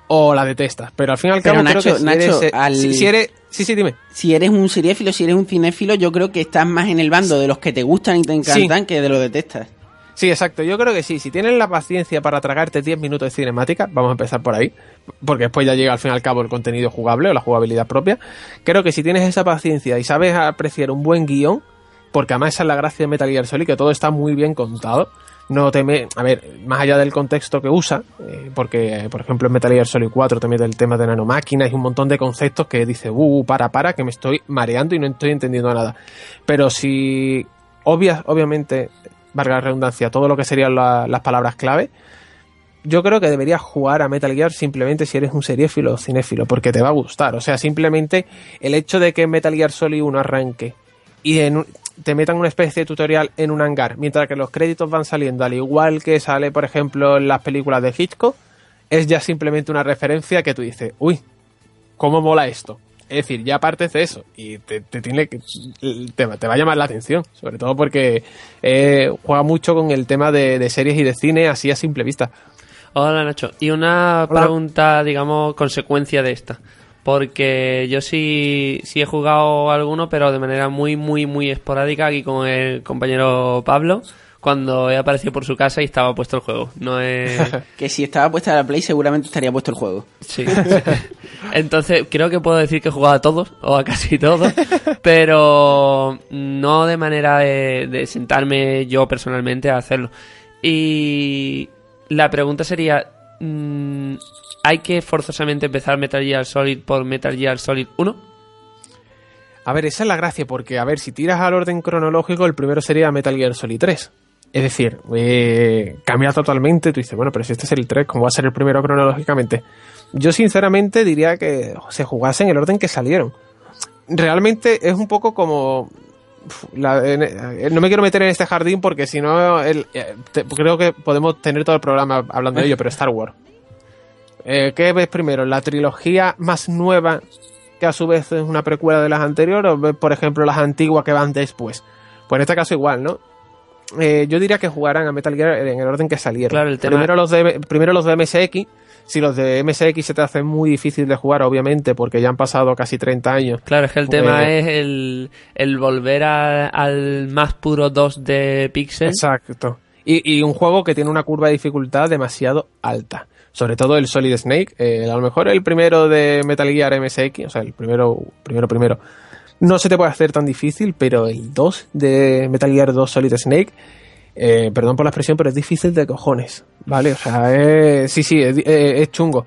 o la detestas. Pero al fin y al Pero, cabo Nacho, creo que si Nacho, eres, eh, al- si, si eres... Sí, sí, dime. Si eres un seriéfilo, si eres un cinéfilo, yo creo que estás más en el bando de los que te gustan y te encantan que de los detestas. Sí, exacto. Yo creo que sí. Si tienes la paciencia para tragarte 10 minutos de cinemática, vamos a empezar por ahí, porque después ya llega al fin y al cabo el contenido jugable o la jugabilidad propia. Creo que si tienes esa paciencia y sabes apreciar un buen guion, porque además esa es la gracia de Metal Gear Solid, que todo está muy bien contado. No te me- a ver, más allá del contexto que usa, eh, porque por ejemplo en Metal Gear Solid 4 te mete el tema de nanomáquinas y un montón de conceptos que dice, uh, para, para, que me estoy mareando y no estoy entendiendo nada. Pero si obvias, obviamente, valga la redundancia, todo lo que serían la- las palabras clave, yo creo que deberías jugar a Metal Gear simplemente si eres un seriéfilo o cinéfilo, porque te va a gustar. O sea, simplemente el hecho de que Metal Gear Solid 1 arranque y te metan una especie de tutorial en un hangar, mientras que los créditos van saliendo, al igual que sale, por ejemplo, en las películas de Hitchcock, es ya simplemente una referencia que tú dices, uy, ¿cómo mola esto? Es decir, ya partes de eso y te, te tiene que, te, va- te va a llamar la atención, sobre todo porque eh, juega mucho con el tema de, de series y de cine así a simple vista. Hola Nacho. Y una Hola. pregunta, digamos, consecuencia de esta. Porque yo sí, sí he jugado alguno, pero de manera muy, muy, muy esporádica aquí con el compañero Pablo, cuando he aparecido por su casa y estaba puesto el juego. No es... Que si estaba puesta la Play seguramente estaría puesto el juego. Sí. Entonces, creo que puedo decir que he jugado a todos, o a casi todos, pero no de manera de, de sentarme yo personalmente a hacerlo. Y la pregunta sería, mm, ¿hay que forzosamente empezar Metal Gear Solid por Metal Gear Solid 1? A ver, esa es la gracia, porque, a ver, si tiras al orden cronológico, el primero sería Metal Gear Solid 3. Es decir, eh, cambia totalmente. Tú dices, bueno, pero si este es el 3, ¿cómo va a ser el primero cronológicamente? Yo, sinceramente, diría que se jugase en el orden que salieron. Realmente es un poco como. eh, no me quiero meter en este jardín porque si no, eh, creo que podemos tener todo el programa hablando de ello, pero Star Wars. Eh, ¿Qué ves primero? ¿La trilogía más nueva que a su vez es una precuela de las anteriores o ves, por ejemplo, las antiguas que van después? Pues en este caso igual, ¿no? Eh, yo diría que jugarán a Metal Gear en el orden que salieron. Claro, el tema- primero, los de, primero los de MSX. Si los de MSX se te hacen muy difícil de jugar, obviamente, porque ya han pasado casi 30 años. Claro, es que el Pues- tema es el, el volver a- al más puro 2 de pixel. Exacto. Y, y un juego que tiene una curva de dificultad demasiado alta. Sobre todo el Solid Snake. eh, a lo mejor el primero de Metal Gear MSX, o sea, el primero, primero, primero. No se te puede hacer tan difícil, pero el 2 de Metal Gear 2 Solid Snake, eh, perdón por la expresión, pero es difícil de cojones, ¿vale? O sea, es, sí, sí, es, es chungo.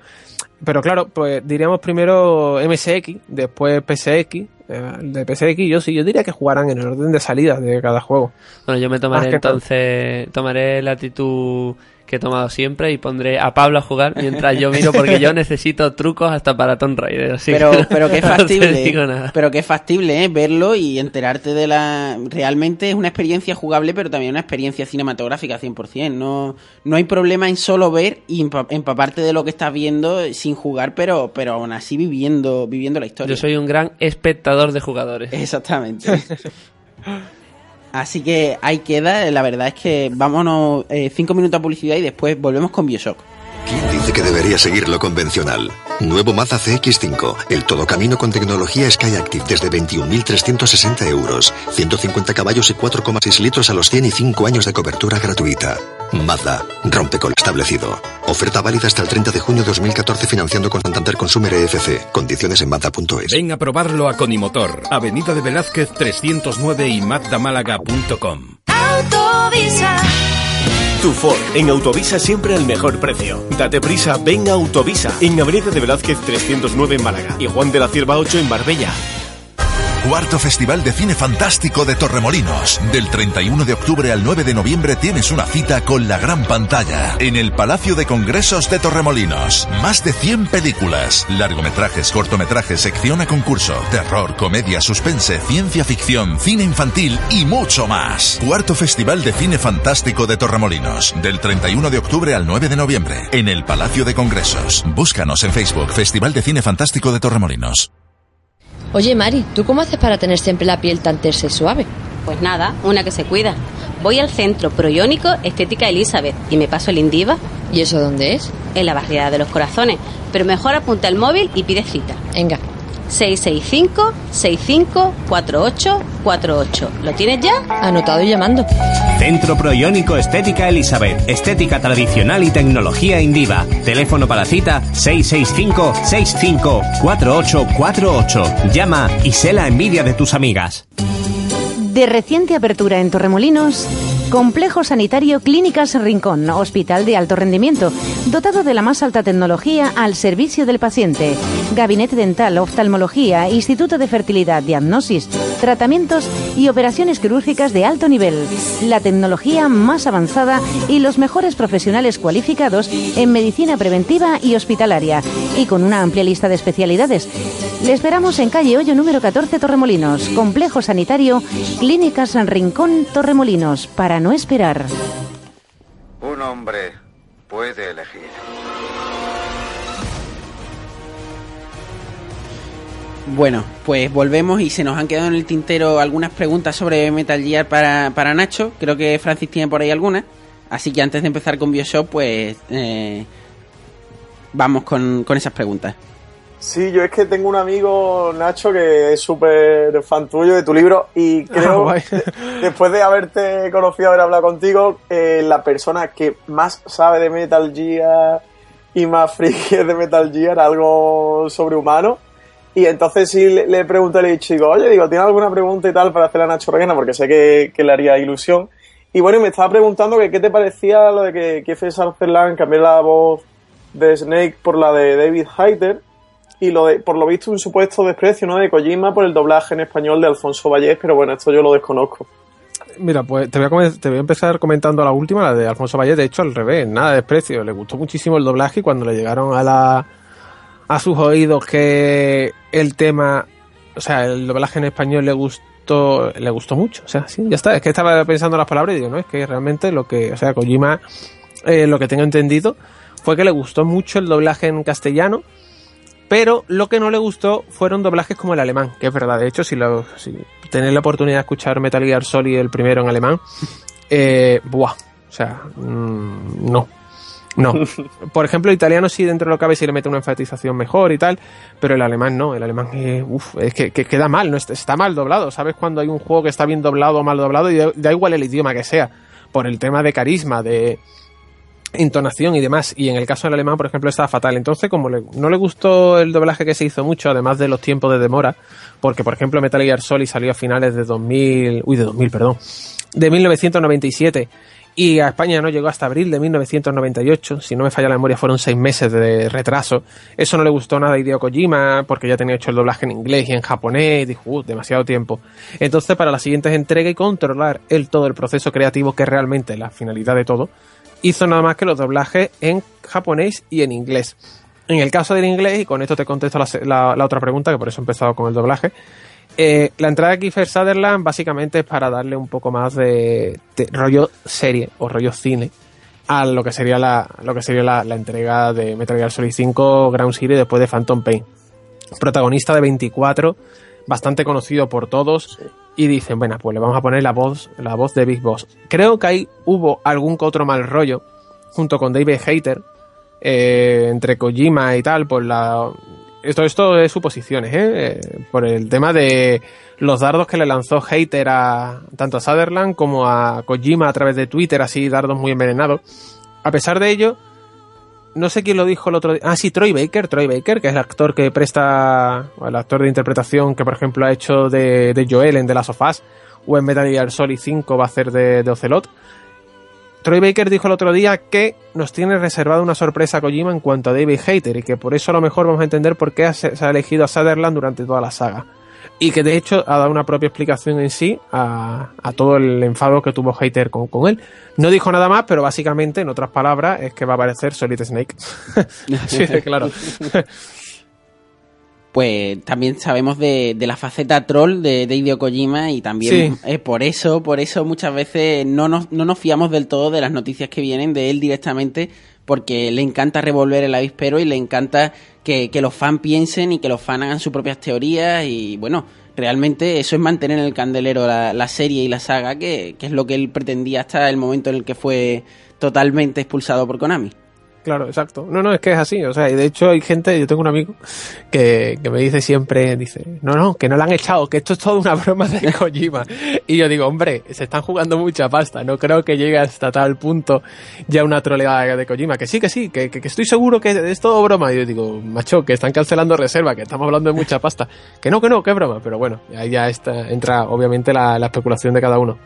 Pero claro, pues diríamos primero MSX, después PSX. De PSX, yo sí, yo diría que jugarán en el orden de salida de cada juego. Bueno, yo me tomaré entonces, tomaré la actitud que he tomado siempre y pondré a Pablo a jugar mientras yo miro porque yo necesito trucos hasta para Tomb Raider. así Pero, que pero que es factible. pero que es factible, ¿eh? Verlo y enterarte de la. Realmente es una experiencia jugable, pero también una experiencia cinematográfica 100%. No, no hay problema en solo ver y empa- empaparte de lo que estás viendo sin jugar, pero, pero aún así viviendo, viviendo la historia. Yo soy un gran espectador de jugadores. Exactamente. Así que ahí queda. La verdad es que vámonos eh, cinco minutos a publicidad y después volvemos con Bioshock. ¿Quién dice que debería seguir lo convencional? Nuevo Mazda CX5, el todo camino con tecnología Skyactiv desde 21.360 euros, 150 caballos y 4,6 litros a los 100 y 5 años de cobertura gratuita. Mazda, rompe con lo establecido. Oferta válida hasta el 30 de junio de 2014 financiando con Santander Consumer EFC. Condiciones en Mazda.es. Ven a probarlo a Conimotor, Avenida de Velázquez 309 y mazdamálaga.com. Autovisa. En Autovisa siempre al mejor precio. Date prisa, ven a Autovisa, en Avenida de Velázquez 309 en Málaga y Juan de la Cierva 8 en Marbella. Cuarto Festival de Cine Fantástico de Torremolinos. Del 31 de octubre al 9 de noviembre tienes una cita con la gran pantalla en el Palacio de Congresos de Torremolinos. Más de 100 películas, largometrajes, cortometrajes, sección a concurso, terror, comedia, suspense, ciencia ficción, cine infantil y mucho más. Cuarto Festival de Cine Fantástico de Torremolinos. Del 31 de octubre al 9 de noviembre en el Palacio de Congresos. Búscanos en Facebook Festival de Cine Fantástico de Torremolinos. Oye, Mari, ¿tú cómo haces para tener siempre la piel tan tersa y suave? Pues nada, una que se cuida. Voy al centro proiónico Estética Elizabeth y me paso el Indiva. ¿Y eso dónde es? En la barriada de los corazones. Pero mejor apunta el móvil y pide cita. Venga. 665-654848. ¿Lo tienes ya? Anotado y llamando. Centro Proiónico Estética Elizabeth. Estética tradicional y tecnología Indiva. Teléfono para cita 665-654848. Llama y sé la envidia de tus amigas. De reciente apertura en Torremolinos, Complejo Sanitario Clínicas Rincón, hospital de alto rendimiento, dotado de la más alta tecnología al servicio del paciente. Gabinete dental, oftalmología, Instituto de Fertilidad, diagnosis, tratamientos y operaciones quirúrgicas de alto nivel. La tecnología más avanzada y los mejores profesionales cualificados en medicina preventiva y hospitalaria, y con una amplia lista de especialidades. Le esperamos en calle Hoyo número 14 Torremolinos, Complejo Sanitario Clínicas Rincón Torremolinos, para no esperar. Un hombre puede elegir. Bueno, pues volvemos y se nos han quedado en el tintero algunas preguntas sobre Metal Gear para, para Nacho. Creo que Francis tiene por ahí algunas. Así que antes de empezar con Bioshock, pues eh, vamos con, con esas preguntas. Sí, yo es que tengo un amigo, Nacho, que es súper fan tuyo de tu libro y creo, Ah, después de haberte conocido, haber hablado contigo, eh, la persona que más sabe de Metal Gear y más friki de Metal Gear, algo sobrehumano. Y entonces sí le, le dicho, digo, oye, digo, ¿tienes alguna pregunta y tal para hacerle a Nacho Reguena? Porque sé que, que le haría ilusión. Y bueno, y me estaba preguntando que qué te parecía lo de que Kiefer Sutherland cambió la voz de Snake por la de David Hayter y lo de, por lo visto un supuesto desprecio ¿no? de Kojima por el doblaje en español de Alfonso Vallés, pero bueno, esto yo lo desconozco. Mira, pues te voy, a te voy a empezar comentando la última, la de Alfonso Valle. De hecho, al revés, nada de desprecio. Le gustó muchísimo el doblaje y cuando le llegaron a la a sus oídos que el tema, o sea, el doblaje en español le gustó, le gustó mucho. O sea, sí, ya está. Es que estaba pensando las palabras y digo, no, es que realmente lo que, o sea, Kojima, eh, lo que tengo entendido fue que le gustó mucho el doblaje en castellano. Pero lo que no le gustó fueron doblajes como el alemán, que es verdad. De hecho, si, lo, si tenéis la oportunidad de escuchar Metal Gear Solid el primero en alemán, eh, buah, o sea, mm, no. No. Por ejemplo, el italiano sí dentro de lo que cabe sí le mete una enfatización mejor y tal, pero el alemán no, el alemán eh, uf, es que, que queda mal, no está, mal doblado. ¿Sabes cuando hay un juego que está bien doblado o mal doblado? Y da, da igual el idioma que sea, por el tema de carisma, de entonación y demás. Y en el caso del alemán, por ejemplo, estaba fatal. Entonces, como le- no le gustó el doblaje que se hizo mucho, además de los tiempos de demora, porque por ejemplo Metal Gear Solid salió a finales de 2000, uy, de 2000, perdón, de 1997 y a España no llegó hasta abril de 1998, si no me falla la memoria fueron seis meses de retraso. Eso no le gustó nada a Hideo Kojima porque ya tenía hecho el doblaje en inglés y en japonés, dijo, "Uh, demasiado tiempo. Entonces para las siguientes entregas y controlar el todo el proceso creativo que es realmente la finalidad de todo, hizo nada más que los doblajes en japonés y en inglés. En el caso del inglés, y con esto te contesto la, la- la otra pregunta, que por eso he empezado con el doblaje, eh, la entrada de Kiefer Sutherland básicamente es para darle un poco más de, rollo serie o rollo cine a lo que sería la, lo que sería la, la entrega de Metal Gear Solid 5 Ground Zero después de Phantom Pain. Protagonista de 24, bastante conocido por todos, y dicen, bueno, pues le vamos a poner la voz, la voz de Big Boss. Creo que ahí hubo algún otro mal rollo, junto con David Hater, eh, entre Kojima y tal, por la... Esto, esto es suposiciones, ¿eh? Por el tema de los dardos que le lanzó Hater a tanto a Sutherland como a Kojima a través de Twitter, así dardos muy envenenados. A pesar de ello, no sé quién lo dijo el otro día. Ah, sí, Troy Baker, Troy Baker, que es el actor que presta, el actor de interpretación que por ejemplo ha hecho de, de Joel en The Last of Us o en Metal Gear Solid 5 va a hacer de, de Ocelot. Troy Baker dijo el otro día que nos tiene reservada una sorpresa a Kojima en cuanto a David Hater y que por eso a lo mejor vamos a entender por qué se ha elegido a Sutherland durante toda la saga. Y que de hecho ha dado una propia explicación en sí a, todo el enfado que tuvo Hater con, con, él. No dijo nada más, pero básicamente, en otras palabras, es que va a aparecer Solid Snake. sí, claro. pues también sabemos de, de, la faceta troll de, de Hideo Kojima y también sí. eh, por eso, por eso muchas veces no nos, no nos fiamos del todo de las noticias que vienen de él directamente porque le encanta revolver el avispero y le encanta que, que los fans piensen y que los fans hagan sus propias teorías y bueno, realmente eso es mantener en el candelero la, la serie y la saga que, que es lo que él pretendía hasta el momento en el que fue totalmente expulsado por Konami. Claro, exacto. No, no, es que es así. O sea, y de hecho hay gente, yo tengo un amigo que, que me dice siempre, dice, no, no, que no la han echado, que esto es todo una broma de Kojima. y yo digo, hombre, se están jugando mucha pasta, no creo que llegue hasta tal punto ya una troleada de Kojima. Que sí, que sí, que, que, estoy seguro que es todo broma. Y yo digo, macho, que están cancelando reserva, que estamos hablando de mucha pasta. Que no, que no, que broma. Pero bueno, ahí ya está, entra obviamente la, la especulación de cada uno.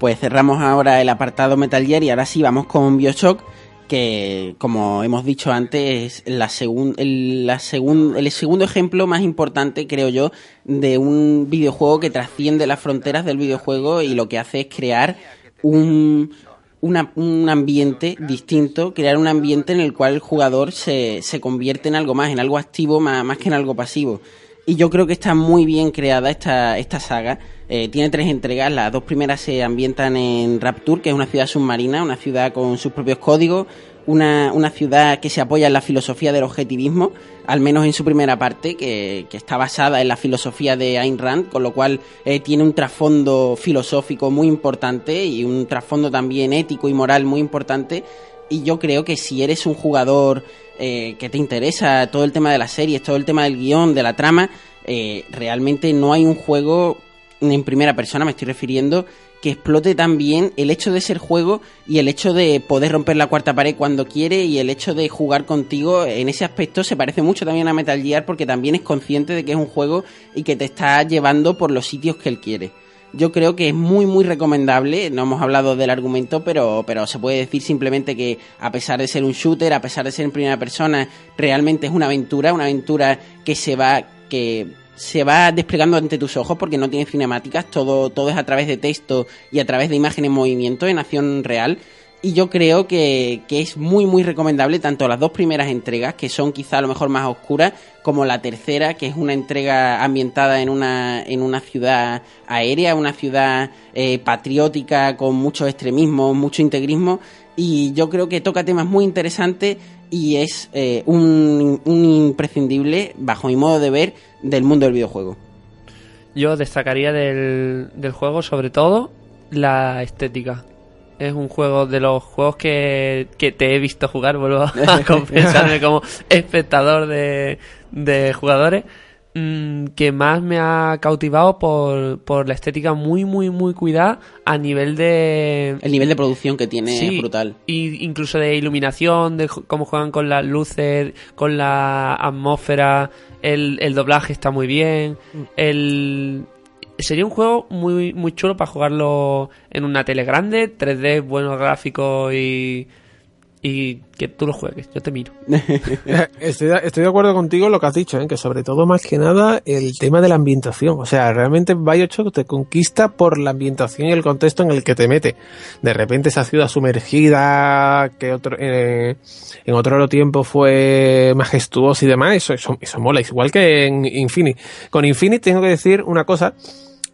Pues cerramos ahora el apartado Metal Gear y ahora sí vamos con Bioshock que como hemos dicho antes es la segun, el, la el segundo ejemplo más importante creo yo de un videojuego que trasciende las fronteras del videojuego y lo que hace es crear un, una, un ambiente distinto, crear un ambiente en el cual el jugador se, se convierte en algo más, en algo activo más, más que en algo pasivo. Y yo creo que está muy bien creada esta, esta saga. Eh, tiene tres entregas. Las dos primeras se ambientan en Rapture, que es una ciudad submarina, una ciudad con sus propios códigos, una, una ciudad que se apoya en la filosofía del objetivismo, al menos en su primera parte, que, que está basada en la filosofía de Ayn Rand, con lo cual eh, tiene un trasfondo filosófico muy importante y un trasfondo también ético y moral muy importante. Y yo creo que si eres un jugador eh, que te interesa todo el tema de las series, todo el tema del guion, de la trama, eh, realmente no hay un juego en primera persona, me estoy refiriendo, que explote también el hecho de ser juego y el hecho de poder romper la cuarta pared cuando quiere y el hecho de jugar contigo en ese aspecto se parece mucho también a Metal Gear porque también es consciente de que es un juego y que te está llevando por los sitios que él quiere. Yo creo que es muy muy recomendable, no hemos hablado del argumento, pero, pero se puede decir simplemente que a pesar de ser un shooter, a pesar de ser en primera persona, realmente es una aventura, una aventura que se va, que se va desplegando ante tus ojos porque no tiene cinemáticas, todo, todo es a través de texto y a través de imagen en movimiento, en acción real. Y yo creo que, que, es muy muy recomendable tanto las dos primeras entregas, que son quizá a lo mejor más oscuras, como la tercera, que es una entrega ambientada en una, en una ciudad aérea, una ciudad eh, patriótica con mucho extremismo, mucho integrismo. Y yo creo que toca temas muy interesantes y es eh, un, un imprescindible, bajo mi modo de ver, del mundo del videojuego. Yo destacaría del, del juego sobre todo la estética. Es un juego de los juegos que, que te he visto jugar, vuelvo a confesarme como espectador de, de jugadores, mmm, que más me ha cautivado por, por la estética muy, muy, muy cuidada a nivel de... El nivel de producción que tiene sí, es brutal. Y incluso de iluminación, de cómo juegan con las luces, con la atmósfera, el, el doblaje está muy bien, el sería un juego muy, muy chulo para jugarlo en una tele grande, 3D, buenos gráficos y, y que tú lo juegues, yo te miro. estoy, estoy, de acuerdo contigo en lo que has dicho, ¿eh? que sobre todo más que nada el tema de la ambientación. O sea, realmente Bioshock te conquista por la ambientación y el contexto en el que te mete. De repente esa ciudad sumergida, que otro, eh, en otro tiempo fue majestuosa y demás, eso, eso, eso mola. Igual que en Infinity. Con Infinity tengo que decir una cosa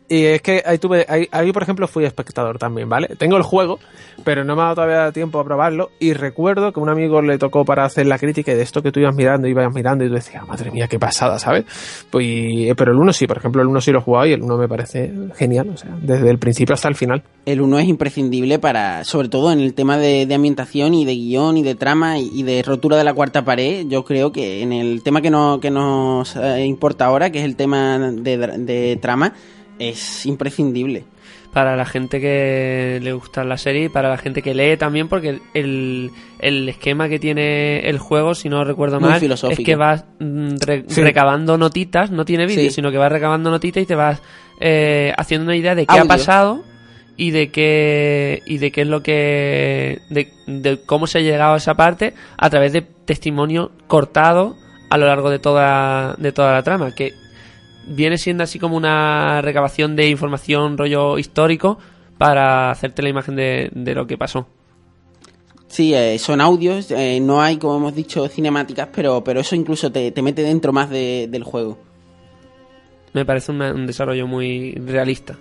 Y es que ahí tuve, ahí, ahí, por ejemplo fui espectador también, ¿vale? Tengo el juego, pero no me ha dado todavía tiempo a probarlo y recuerdo que un amigo le tocó para hacer la crítica de esto que tú ibas mirando, ibas mirando y tú decías, madre mía, qué pasada, ¿sabes? Pues, y- pero el 1 sí, por ejemplo, el 1 sí lo he jugado y el 1 me parece genial, o sea, desde el principio hasta el final. El 1 es imprescindible para, sobre todo en el tema de, de ambientación y de guion y de trama y, y de rotura de la cuarta pared. Yo creo que en el tema que, no, que nos eh, importa ahora, que es el tema de, de trama, es imprescindible. para la gente que le gusta la serie y para la gente que lee también, porque el, el esquema que tiene el juego, si no recuerdo mal, es que vas mm, re- Sí. recabando notitas, no tiene vídeo, Sí. sino que vas recabando notitas y te vas eh, haciendo una idea de qué Audio. ha pasado y de qué y de qué es lo que de, de cómo se ha llegado a esa parte a través de testimonio cortado a lo largo de toda de toda la trama que viene siendo así como una recabación de información rollo histórico para hacerte la imagen de, de lo que pasó. Sí, eh, son audios, eh, no hay, como hemos dicho, cinemáticas, pero, pero eso incluso te, te mete dentro más de- del juego. Me parece un desarrollo muy realista.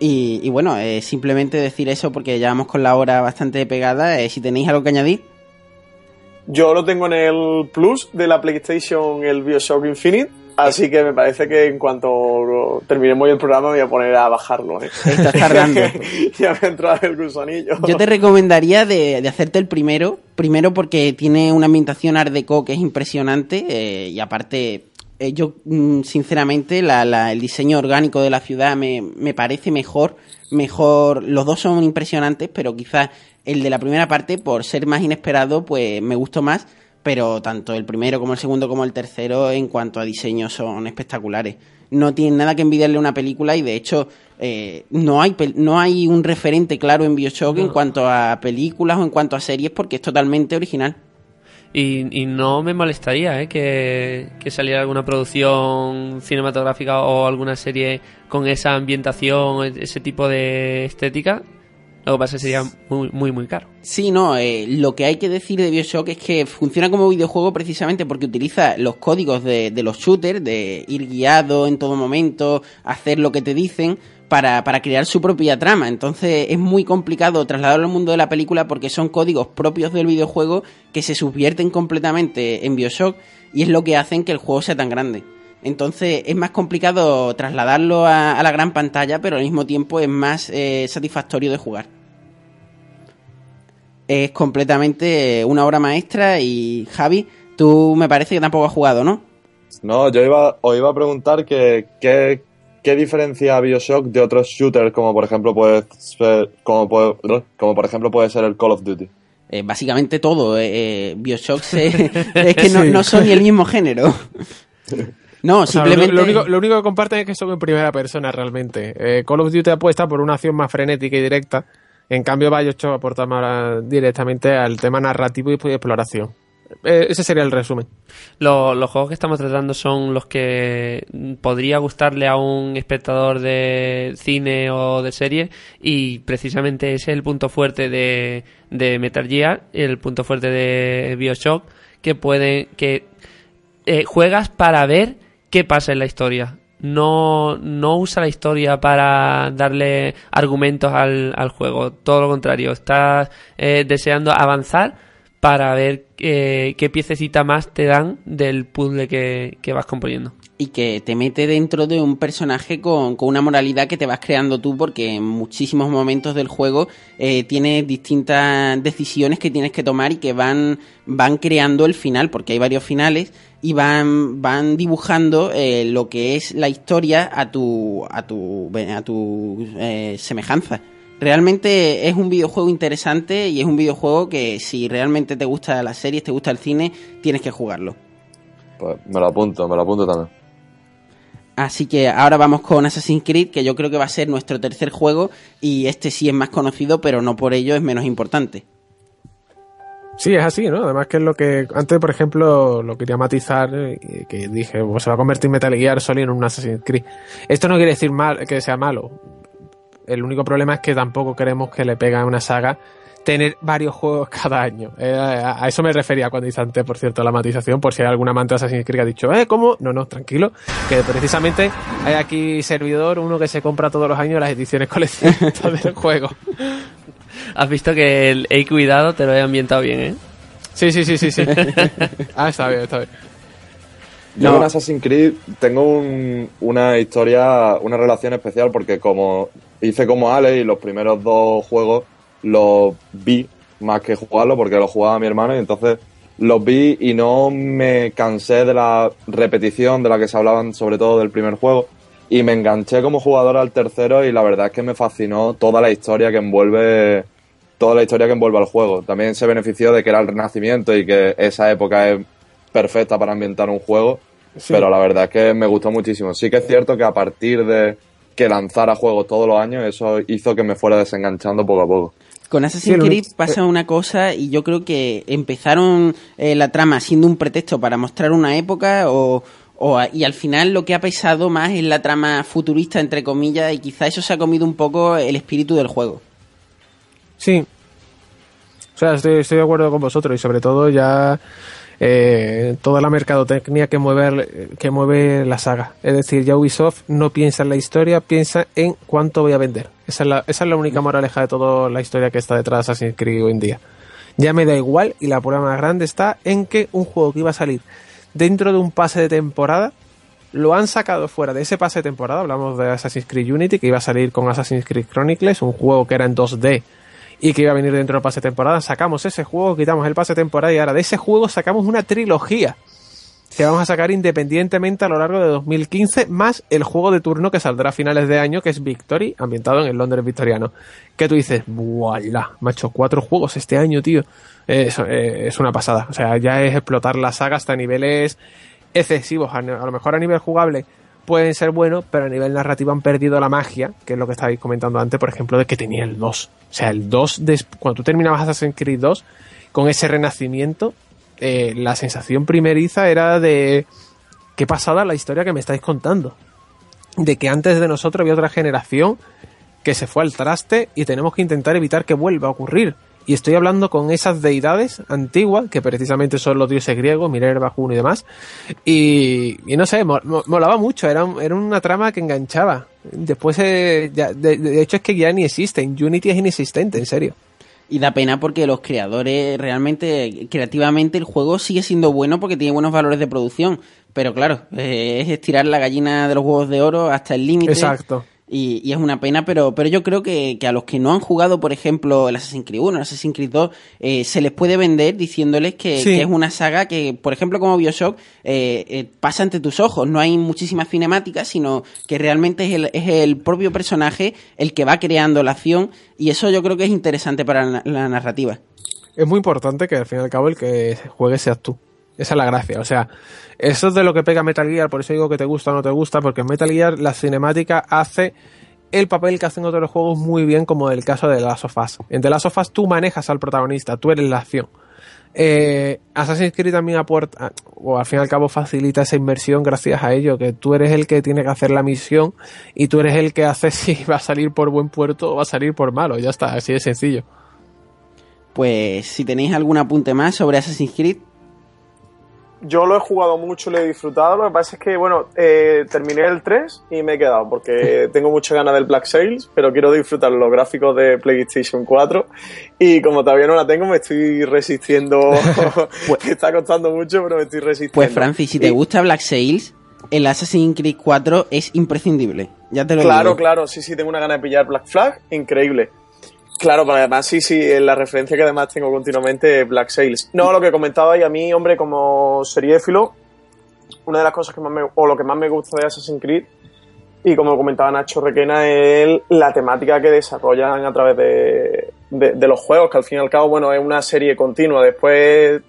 Y, y bueno, eh, simplemente decir eso porque ya vamos con la hora bastante pegada. eh, si tenéis algo que añadir. Yo lo tengo en el Plus de la PlayStation, el Bioshock Infinite. Así que me parece que en cuanto terminemos el programa me voy a poner a bajarlo. ¿eh? Estás tardando. ya me ha entrado el gusanillo. Yo te recomendaría de, de hacerte el primero. Primero porque tiene una ambientación art deco que es impresionante. eh, y aparte, eh, yo mm, sinceramente la- la- el diseño orgánico de la ciudad me, me parece mejor. Mejor, los dos son impresionantes, pero quizás el de la primera parte, por ser más inesperado, pues me gustó más. Pero tanto el primero como el segundo como el tercero, en cuanto a diseño, son espectaculares. No tienen nada que envidiarle a una película y de hecho eh, no, hay no hay un referente claro en Bioshock en cuanto a películas o en cuanto a series porque es totalmente original. Y, y no me molestaría ¿eh? que, que saliera alguna producción cinematográfica o alguna serie con esa ambientación, e- ese tipo de estética. Lo que pasa es que sería muy, muy, muy caro. Sí, no, eh, lo que hay que decir de Bioshock es que funciona como videojuego precisamente porque utiliza los códigos de, de los shooters, de ir guiado en todo momento, hacer lo que te dicen, para, para crear su propia trama. Entonces es muy complicado trasladarlo al mundo de la película porque son códigos propios del videojuego que se subvierten completamente en Bioshock y es lo que hacen que el juego sea tan grande. Entonces es más complicado trasladarlo a, a la gran pantalla, pero al mismo tiempo es más eh, satisfactorio de jugar es completamente una obra maestra y Javi, tú me parece que tampoco has jugado, ¿no? No, yo iba, os iba a preguntar que, qué, qué diferencia Bioshock de otros shooters como por ejemplo puede ser, como, puede- como por ejemplo puede ser el Call of Duty. Eh, básicamente todo. eh, eh, Bioshock se- es que no, no son ni el mismo género. No, O sea, lo- simplemente... lo, único, lo único que comparten es que son en primera persona realmente. Eh, Call of Duty apuesta por una acción más frenética y directa. En cambio, Bioshock aporta más directamente al tema narrativo y exploración. Eh, ese sería el resumen. Lo- los juegos que estamos tratando son los que podría gustarle a un espectador de cine o de serie y precisamente ese es el punto fuerte de, de Metal Gear, el punto fuerte de Bioshock, que puede que eh, juegas para ver qué pasa en la historia. No, no usa la historia para darle argumentos al, al juego. Todo lo contrario. Estás eh, deseando avanzar para ver eh, qué piececita más te dan del puzzle que, que vas componiendo. Y que te mete dentro de un personaje con, con una moralidad que te vas creando tú porque en muchísimos momentos del juego eh, tienes distintas decisiones que tienes que tomar y que van, van creando el final, porque hay varios finales y van, van dibujando eh, lo que es la historia a tu, a tu, a tu eh, semejanza. Realmente es un videojuego interesante y es un videojuego que si realmente te gusta las series, te gusta el cine, tienes que jugarlo. Pues me lo apunto, me lo apunto también. Así que ahora vamos con Assassin's Creed, que yo creo que va a ser nuestro tercer juego y este sí es más conocido, pero no por ello es menos importante. Sí, es así, ¿no? Además que es lo que antes, por ejemplo, lo quería matizar, que dije, pues se va a convertir Metal Gear Solid en un Assassin's Creed. Esto no quiere decir mal, que sea malo. El único problema es que tampoco queremos que le pegue a una saga tener varios juegos cada año. Eh, a, a eso me refería cuando hice antes, por cierto, la matización, por si hay alguna amante de Assassin's Creed que ha dicho, eh, ¿cómo? No, no, tranquilo, que precisamente hay aquí servidor, uno que se compra todos los años las ediciones coleccionistas del juego. Has visto que el Hey Cuidado te lo he ambientado bien, ¿eh? Sí, sí, sí, sí, sí. ah, está bien, está bien. Yo No. con Assassin's Creed tengo un- una historia, una relación especial porque como hice como Ale y los primeros dos juegos los vi más que jugarlos porque los jugaba mi hermano y entonces los vi y no me cansé de la repetición de la que se hablaban sobre todo del primer juego y me enganché como jugador al tercero y la verdad es que me fascinó toda la historia que envuelve toda la historia que envuelve al juego. También se benefició de que era el Renacimiento y que esa época es perfecta para ambientar un juego, Sí. pero la verdad es que me gustó muchísimo. Sí que es cierto que a partir de que lanzara juegos todos los años, eso hizo que me fuera desenganchando poco a poco. Con Assassin's Creed único- pasa una cosa y yo creo que empezaron eh, la trama siendo un pretexto para mostrar una época o, o y al final lo que ha pesado más es la trama futurista entre comillas y quizá eso se ha comido un poco el espíritu del juego. Sí. O sea, estoy, estoy de acuerdo con vosotros y sobre todo ya eh, toda la mercadotecnia que mueve, que mueve la saga. Es decir, ya Ubisoft no piensa en la historia, piensa en cuánto voy a vender. Esa es la, esa es la única moraleja de toda la historia que está detrás de Assassin's Creed hoy en día. Ya me da igual y la prueba más grande está en que un juego que iba a salir dentro de un pase de temporada lo han sacado fuera de ese pase de temporada. Hablamos de Assassin's Creed Unity, que iba a salir con Assassin's Creed Chronicles, un juego que era en 2D y que iba a venir dentro del pase temporada. Sacamos ese juego, quitamos el pase temporada y ahora de ese juego sacamos una trilogía que vamos a sacar independientemente a lo largo de 2015, más el juego de turno que saldrá a finales de año, que es Victory, ambientado en el Londres victoriano. Que tú dices, ¡Voilà! Macho, cuatro juegos este año, tío. Es, eh, es una pasada. O sea, ya es explotar la saga hasta niveles excesivos. A lo mejor a nivel jugable pueden ser buenos, pero a nivel narrativo han perdido la magia, que es lo que estabais comentando antes, por ejemplo, de que tenía el 2. O sea, el 2, des- cuando tú terminabas Assassin's Creed 2, con ese renacimiento, eh, la sensación primeriza era de qué pasada la historia que me estáis contando. De que antes de nosotros había otra generación que se fue al traste y tenemos que intentar evitar que vuelva a ocurrir. Y estoy hablando con esas deidades antiguas, que precisamente son los dioses griegos, Minerva, Juno y demás. Y, y no sé, mo- mo- molaba mucho, era, era una trama que enganchaba. Después, eh, ya- de, de hecho es que ya ni existe, en Unity es inexistente, en serio. Y da pena porque los creadores realmente, creativamente, el juego sigue siendo bueno porque tiene buenos valores de producción. Pero claro, eh, es estirar la gallina de los huevos de oro hasta el límite. Exacto. Y, y es una pena, pero, pero yo creo que, que a los que no han jugado, por ejemplo, el Assassin's Creed 1, el Assassin's Creed 2, eh, se les puede vender diciéndoles que, Sí. que es una saga que, por ejemplo, como Bioshock, eh, eh, pasa ante tus ojos. No hay muchísimas cinemáticas, sino que realmente es el, es el propio personaje el que va creando la acción y eso yo creo que es interesante para la, la narrativa. es muy importante que al fin y al cabo el que juegue seas tú. Esa es la gracia. O sea, eso es de lo que pega Metal Gear, por eso digo que te gusta o no te gusta, porque en Metal Gear la cinemática hace el papel que hacen otros juegos muy bien, como el caso de The Last of Us. En The Last of Us tú manejas al protagonista, tú eres la acción. Eh, Assassin's Creed también aporta, o al fin y al cabo facilita esa inmersión gracias a ello, que tú eres el que tiene que hacer la misión y tú eres el que hace si va a salir por buen puerto o va a salir por malo, ya está, así de sencillo. Pues si tenéis algún apunte más sobre Assassin's Creed, Yo lo he jugado mucho, lo he disfrutado. Lo que pasa es que, bueno, eh, terminé el 3 y me he quedado porque tengo mucha ganas del Black Sails, pero quiero disfrutar los gráficos de PlayStation 4 y como todavía no la tengo me estoy resistiendo. me está costando mucho, pero me estoy resistiendo. pues Francis, si te Y- gusta Black Sails, el Assassin's Creed 4 es imprescindible. Ya te lo Claro, digo. claro, sí, sí, tengo una gana de pillar Black Flag, increíble. Claro, pero además sí, sí, la referencia que además tengo continuamente es Black Sails. No, lo que comentaba y a mí, hombre, como seriéfilo, una de las cosas que más me, o lo que más me gusta de Assassin's Creed, y como comentaba Nacho Requena, es la temática que desarrollan a través de, de- de los juegos, que al fin y al cabo, bueno, es una serie continua. Después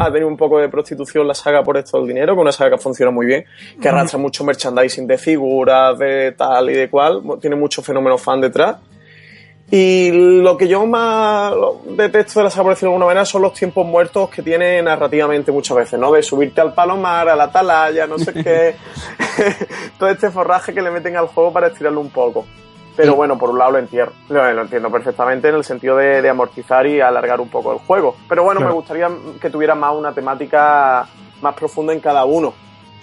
ha tenido un poco de prostitución la saga por esto del dinero, que es una saga que funciona muy bien, que arrastra mucho merchandising de figuras, de tal y de cual, tiene mucho fenómeno fan detrás. Y lo que yo más detesto de la saga, por decirlo de alguna manera, son los tiempos muertos que tiene narrativamente muchas veces, ¿no? De subirte al palomar, a la atalaya, no sé qué. Todo este forraje que le meten al juego para estirarlo un poco. Pero bueno, por un lado lo entiendo, lo, lo entiendo perfectamente en el sentido de, de amortizar y alargar un poco el juego. Pero bueno, Claro. me gustaría que tuviera más una temática más profunda en cada uno.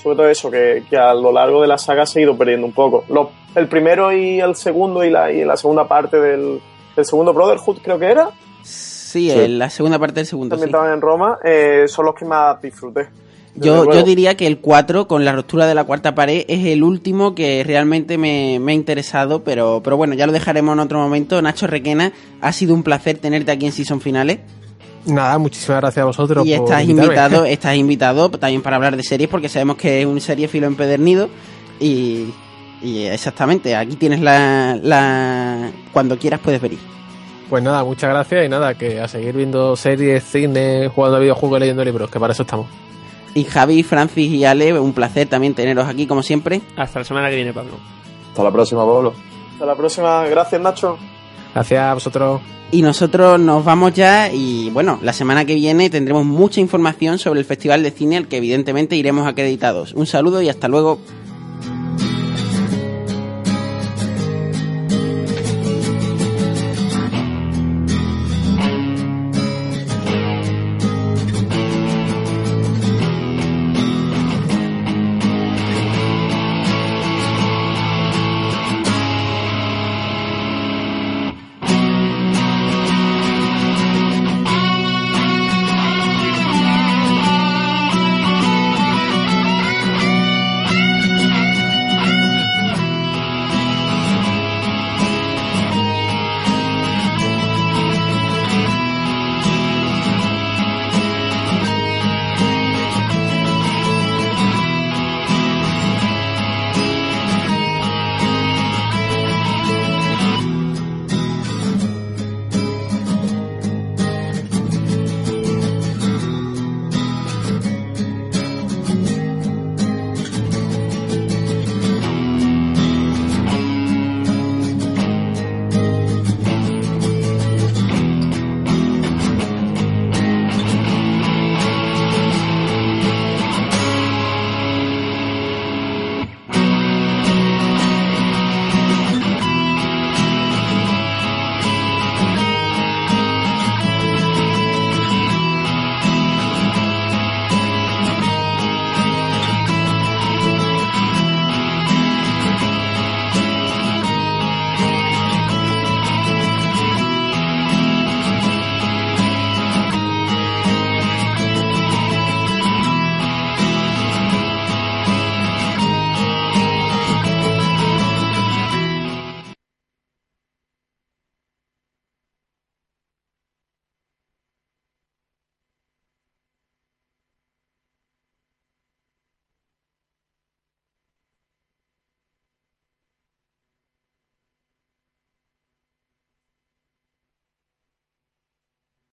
Sobre todo eso, que, que a lo largo de la saga se ha ido perdiendo un poco. Lo- el primero y el segundo y la, y la segunda parte del, del segundo Brotherhood, creo que era, Sí, la segunda parte del segundo. también sí. estaban en Roma, eh, son los que más disfruté. Yo, yo diría que el 4, con la ruptura de la cuarta pared, es el último que realmente me, me ha interesado, pero, pero bueno, ya lo dejaremos en otro momento. Nacho Requena, ha sido un placer tenerte aquí en Season Finales. Nada, muchísimas gracias a vosotros. Y por estás invitarme. invitado, estás invitado también para hablar de series, porque sabemos que es un serie filo empedernido. Y, y exactamente, aquí tienes la, la. Cuando quieras puedes venir. Pues nada, muchas gracias y nada, que a seguir viendo series, cine, jugando a videojuegos, leyendo libros, que para eso estamos. Y Javi, Francis y Ale, un placer también teneros aquí como siempre. Hasta la semana que viene, Pablo. Hasta la próxima, Pablo. Hasta la próxima. Gracias, Nacho. Gracias a vosotros. Y nosotros nos vamos ya y bueno, la semana que viene tendremos mucha información sobre el Festival de Cine al que evidentemente iremos acreditados. Un saludo y hasta luego.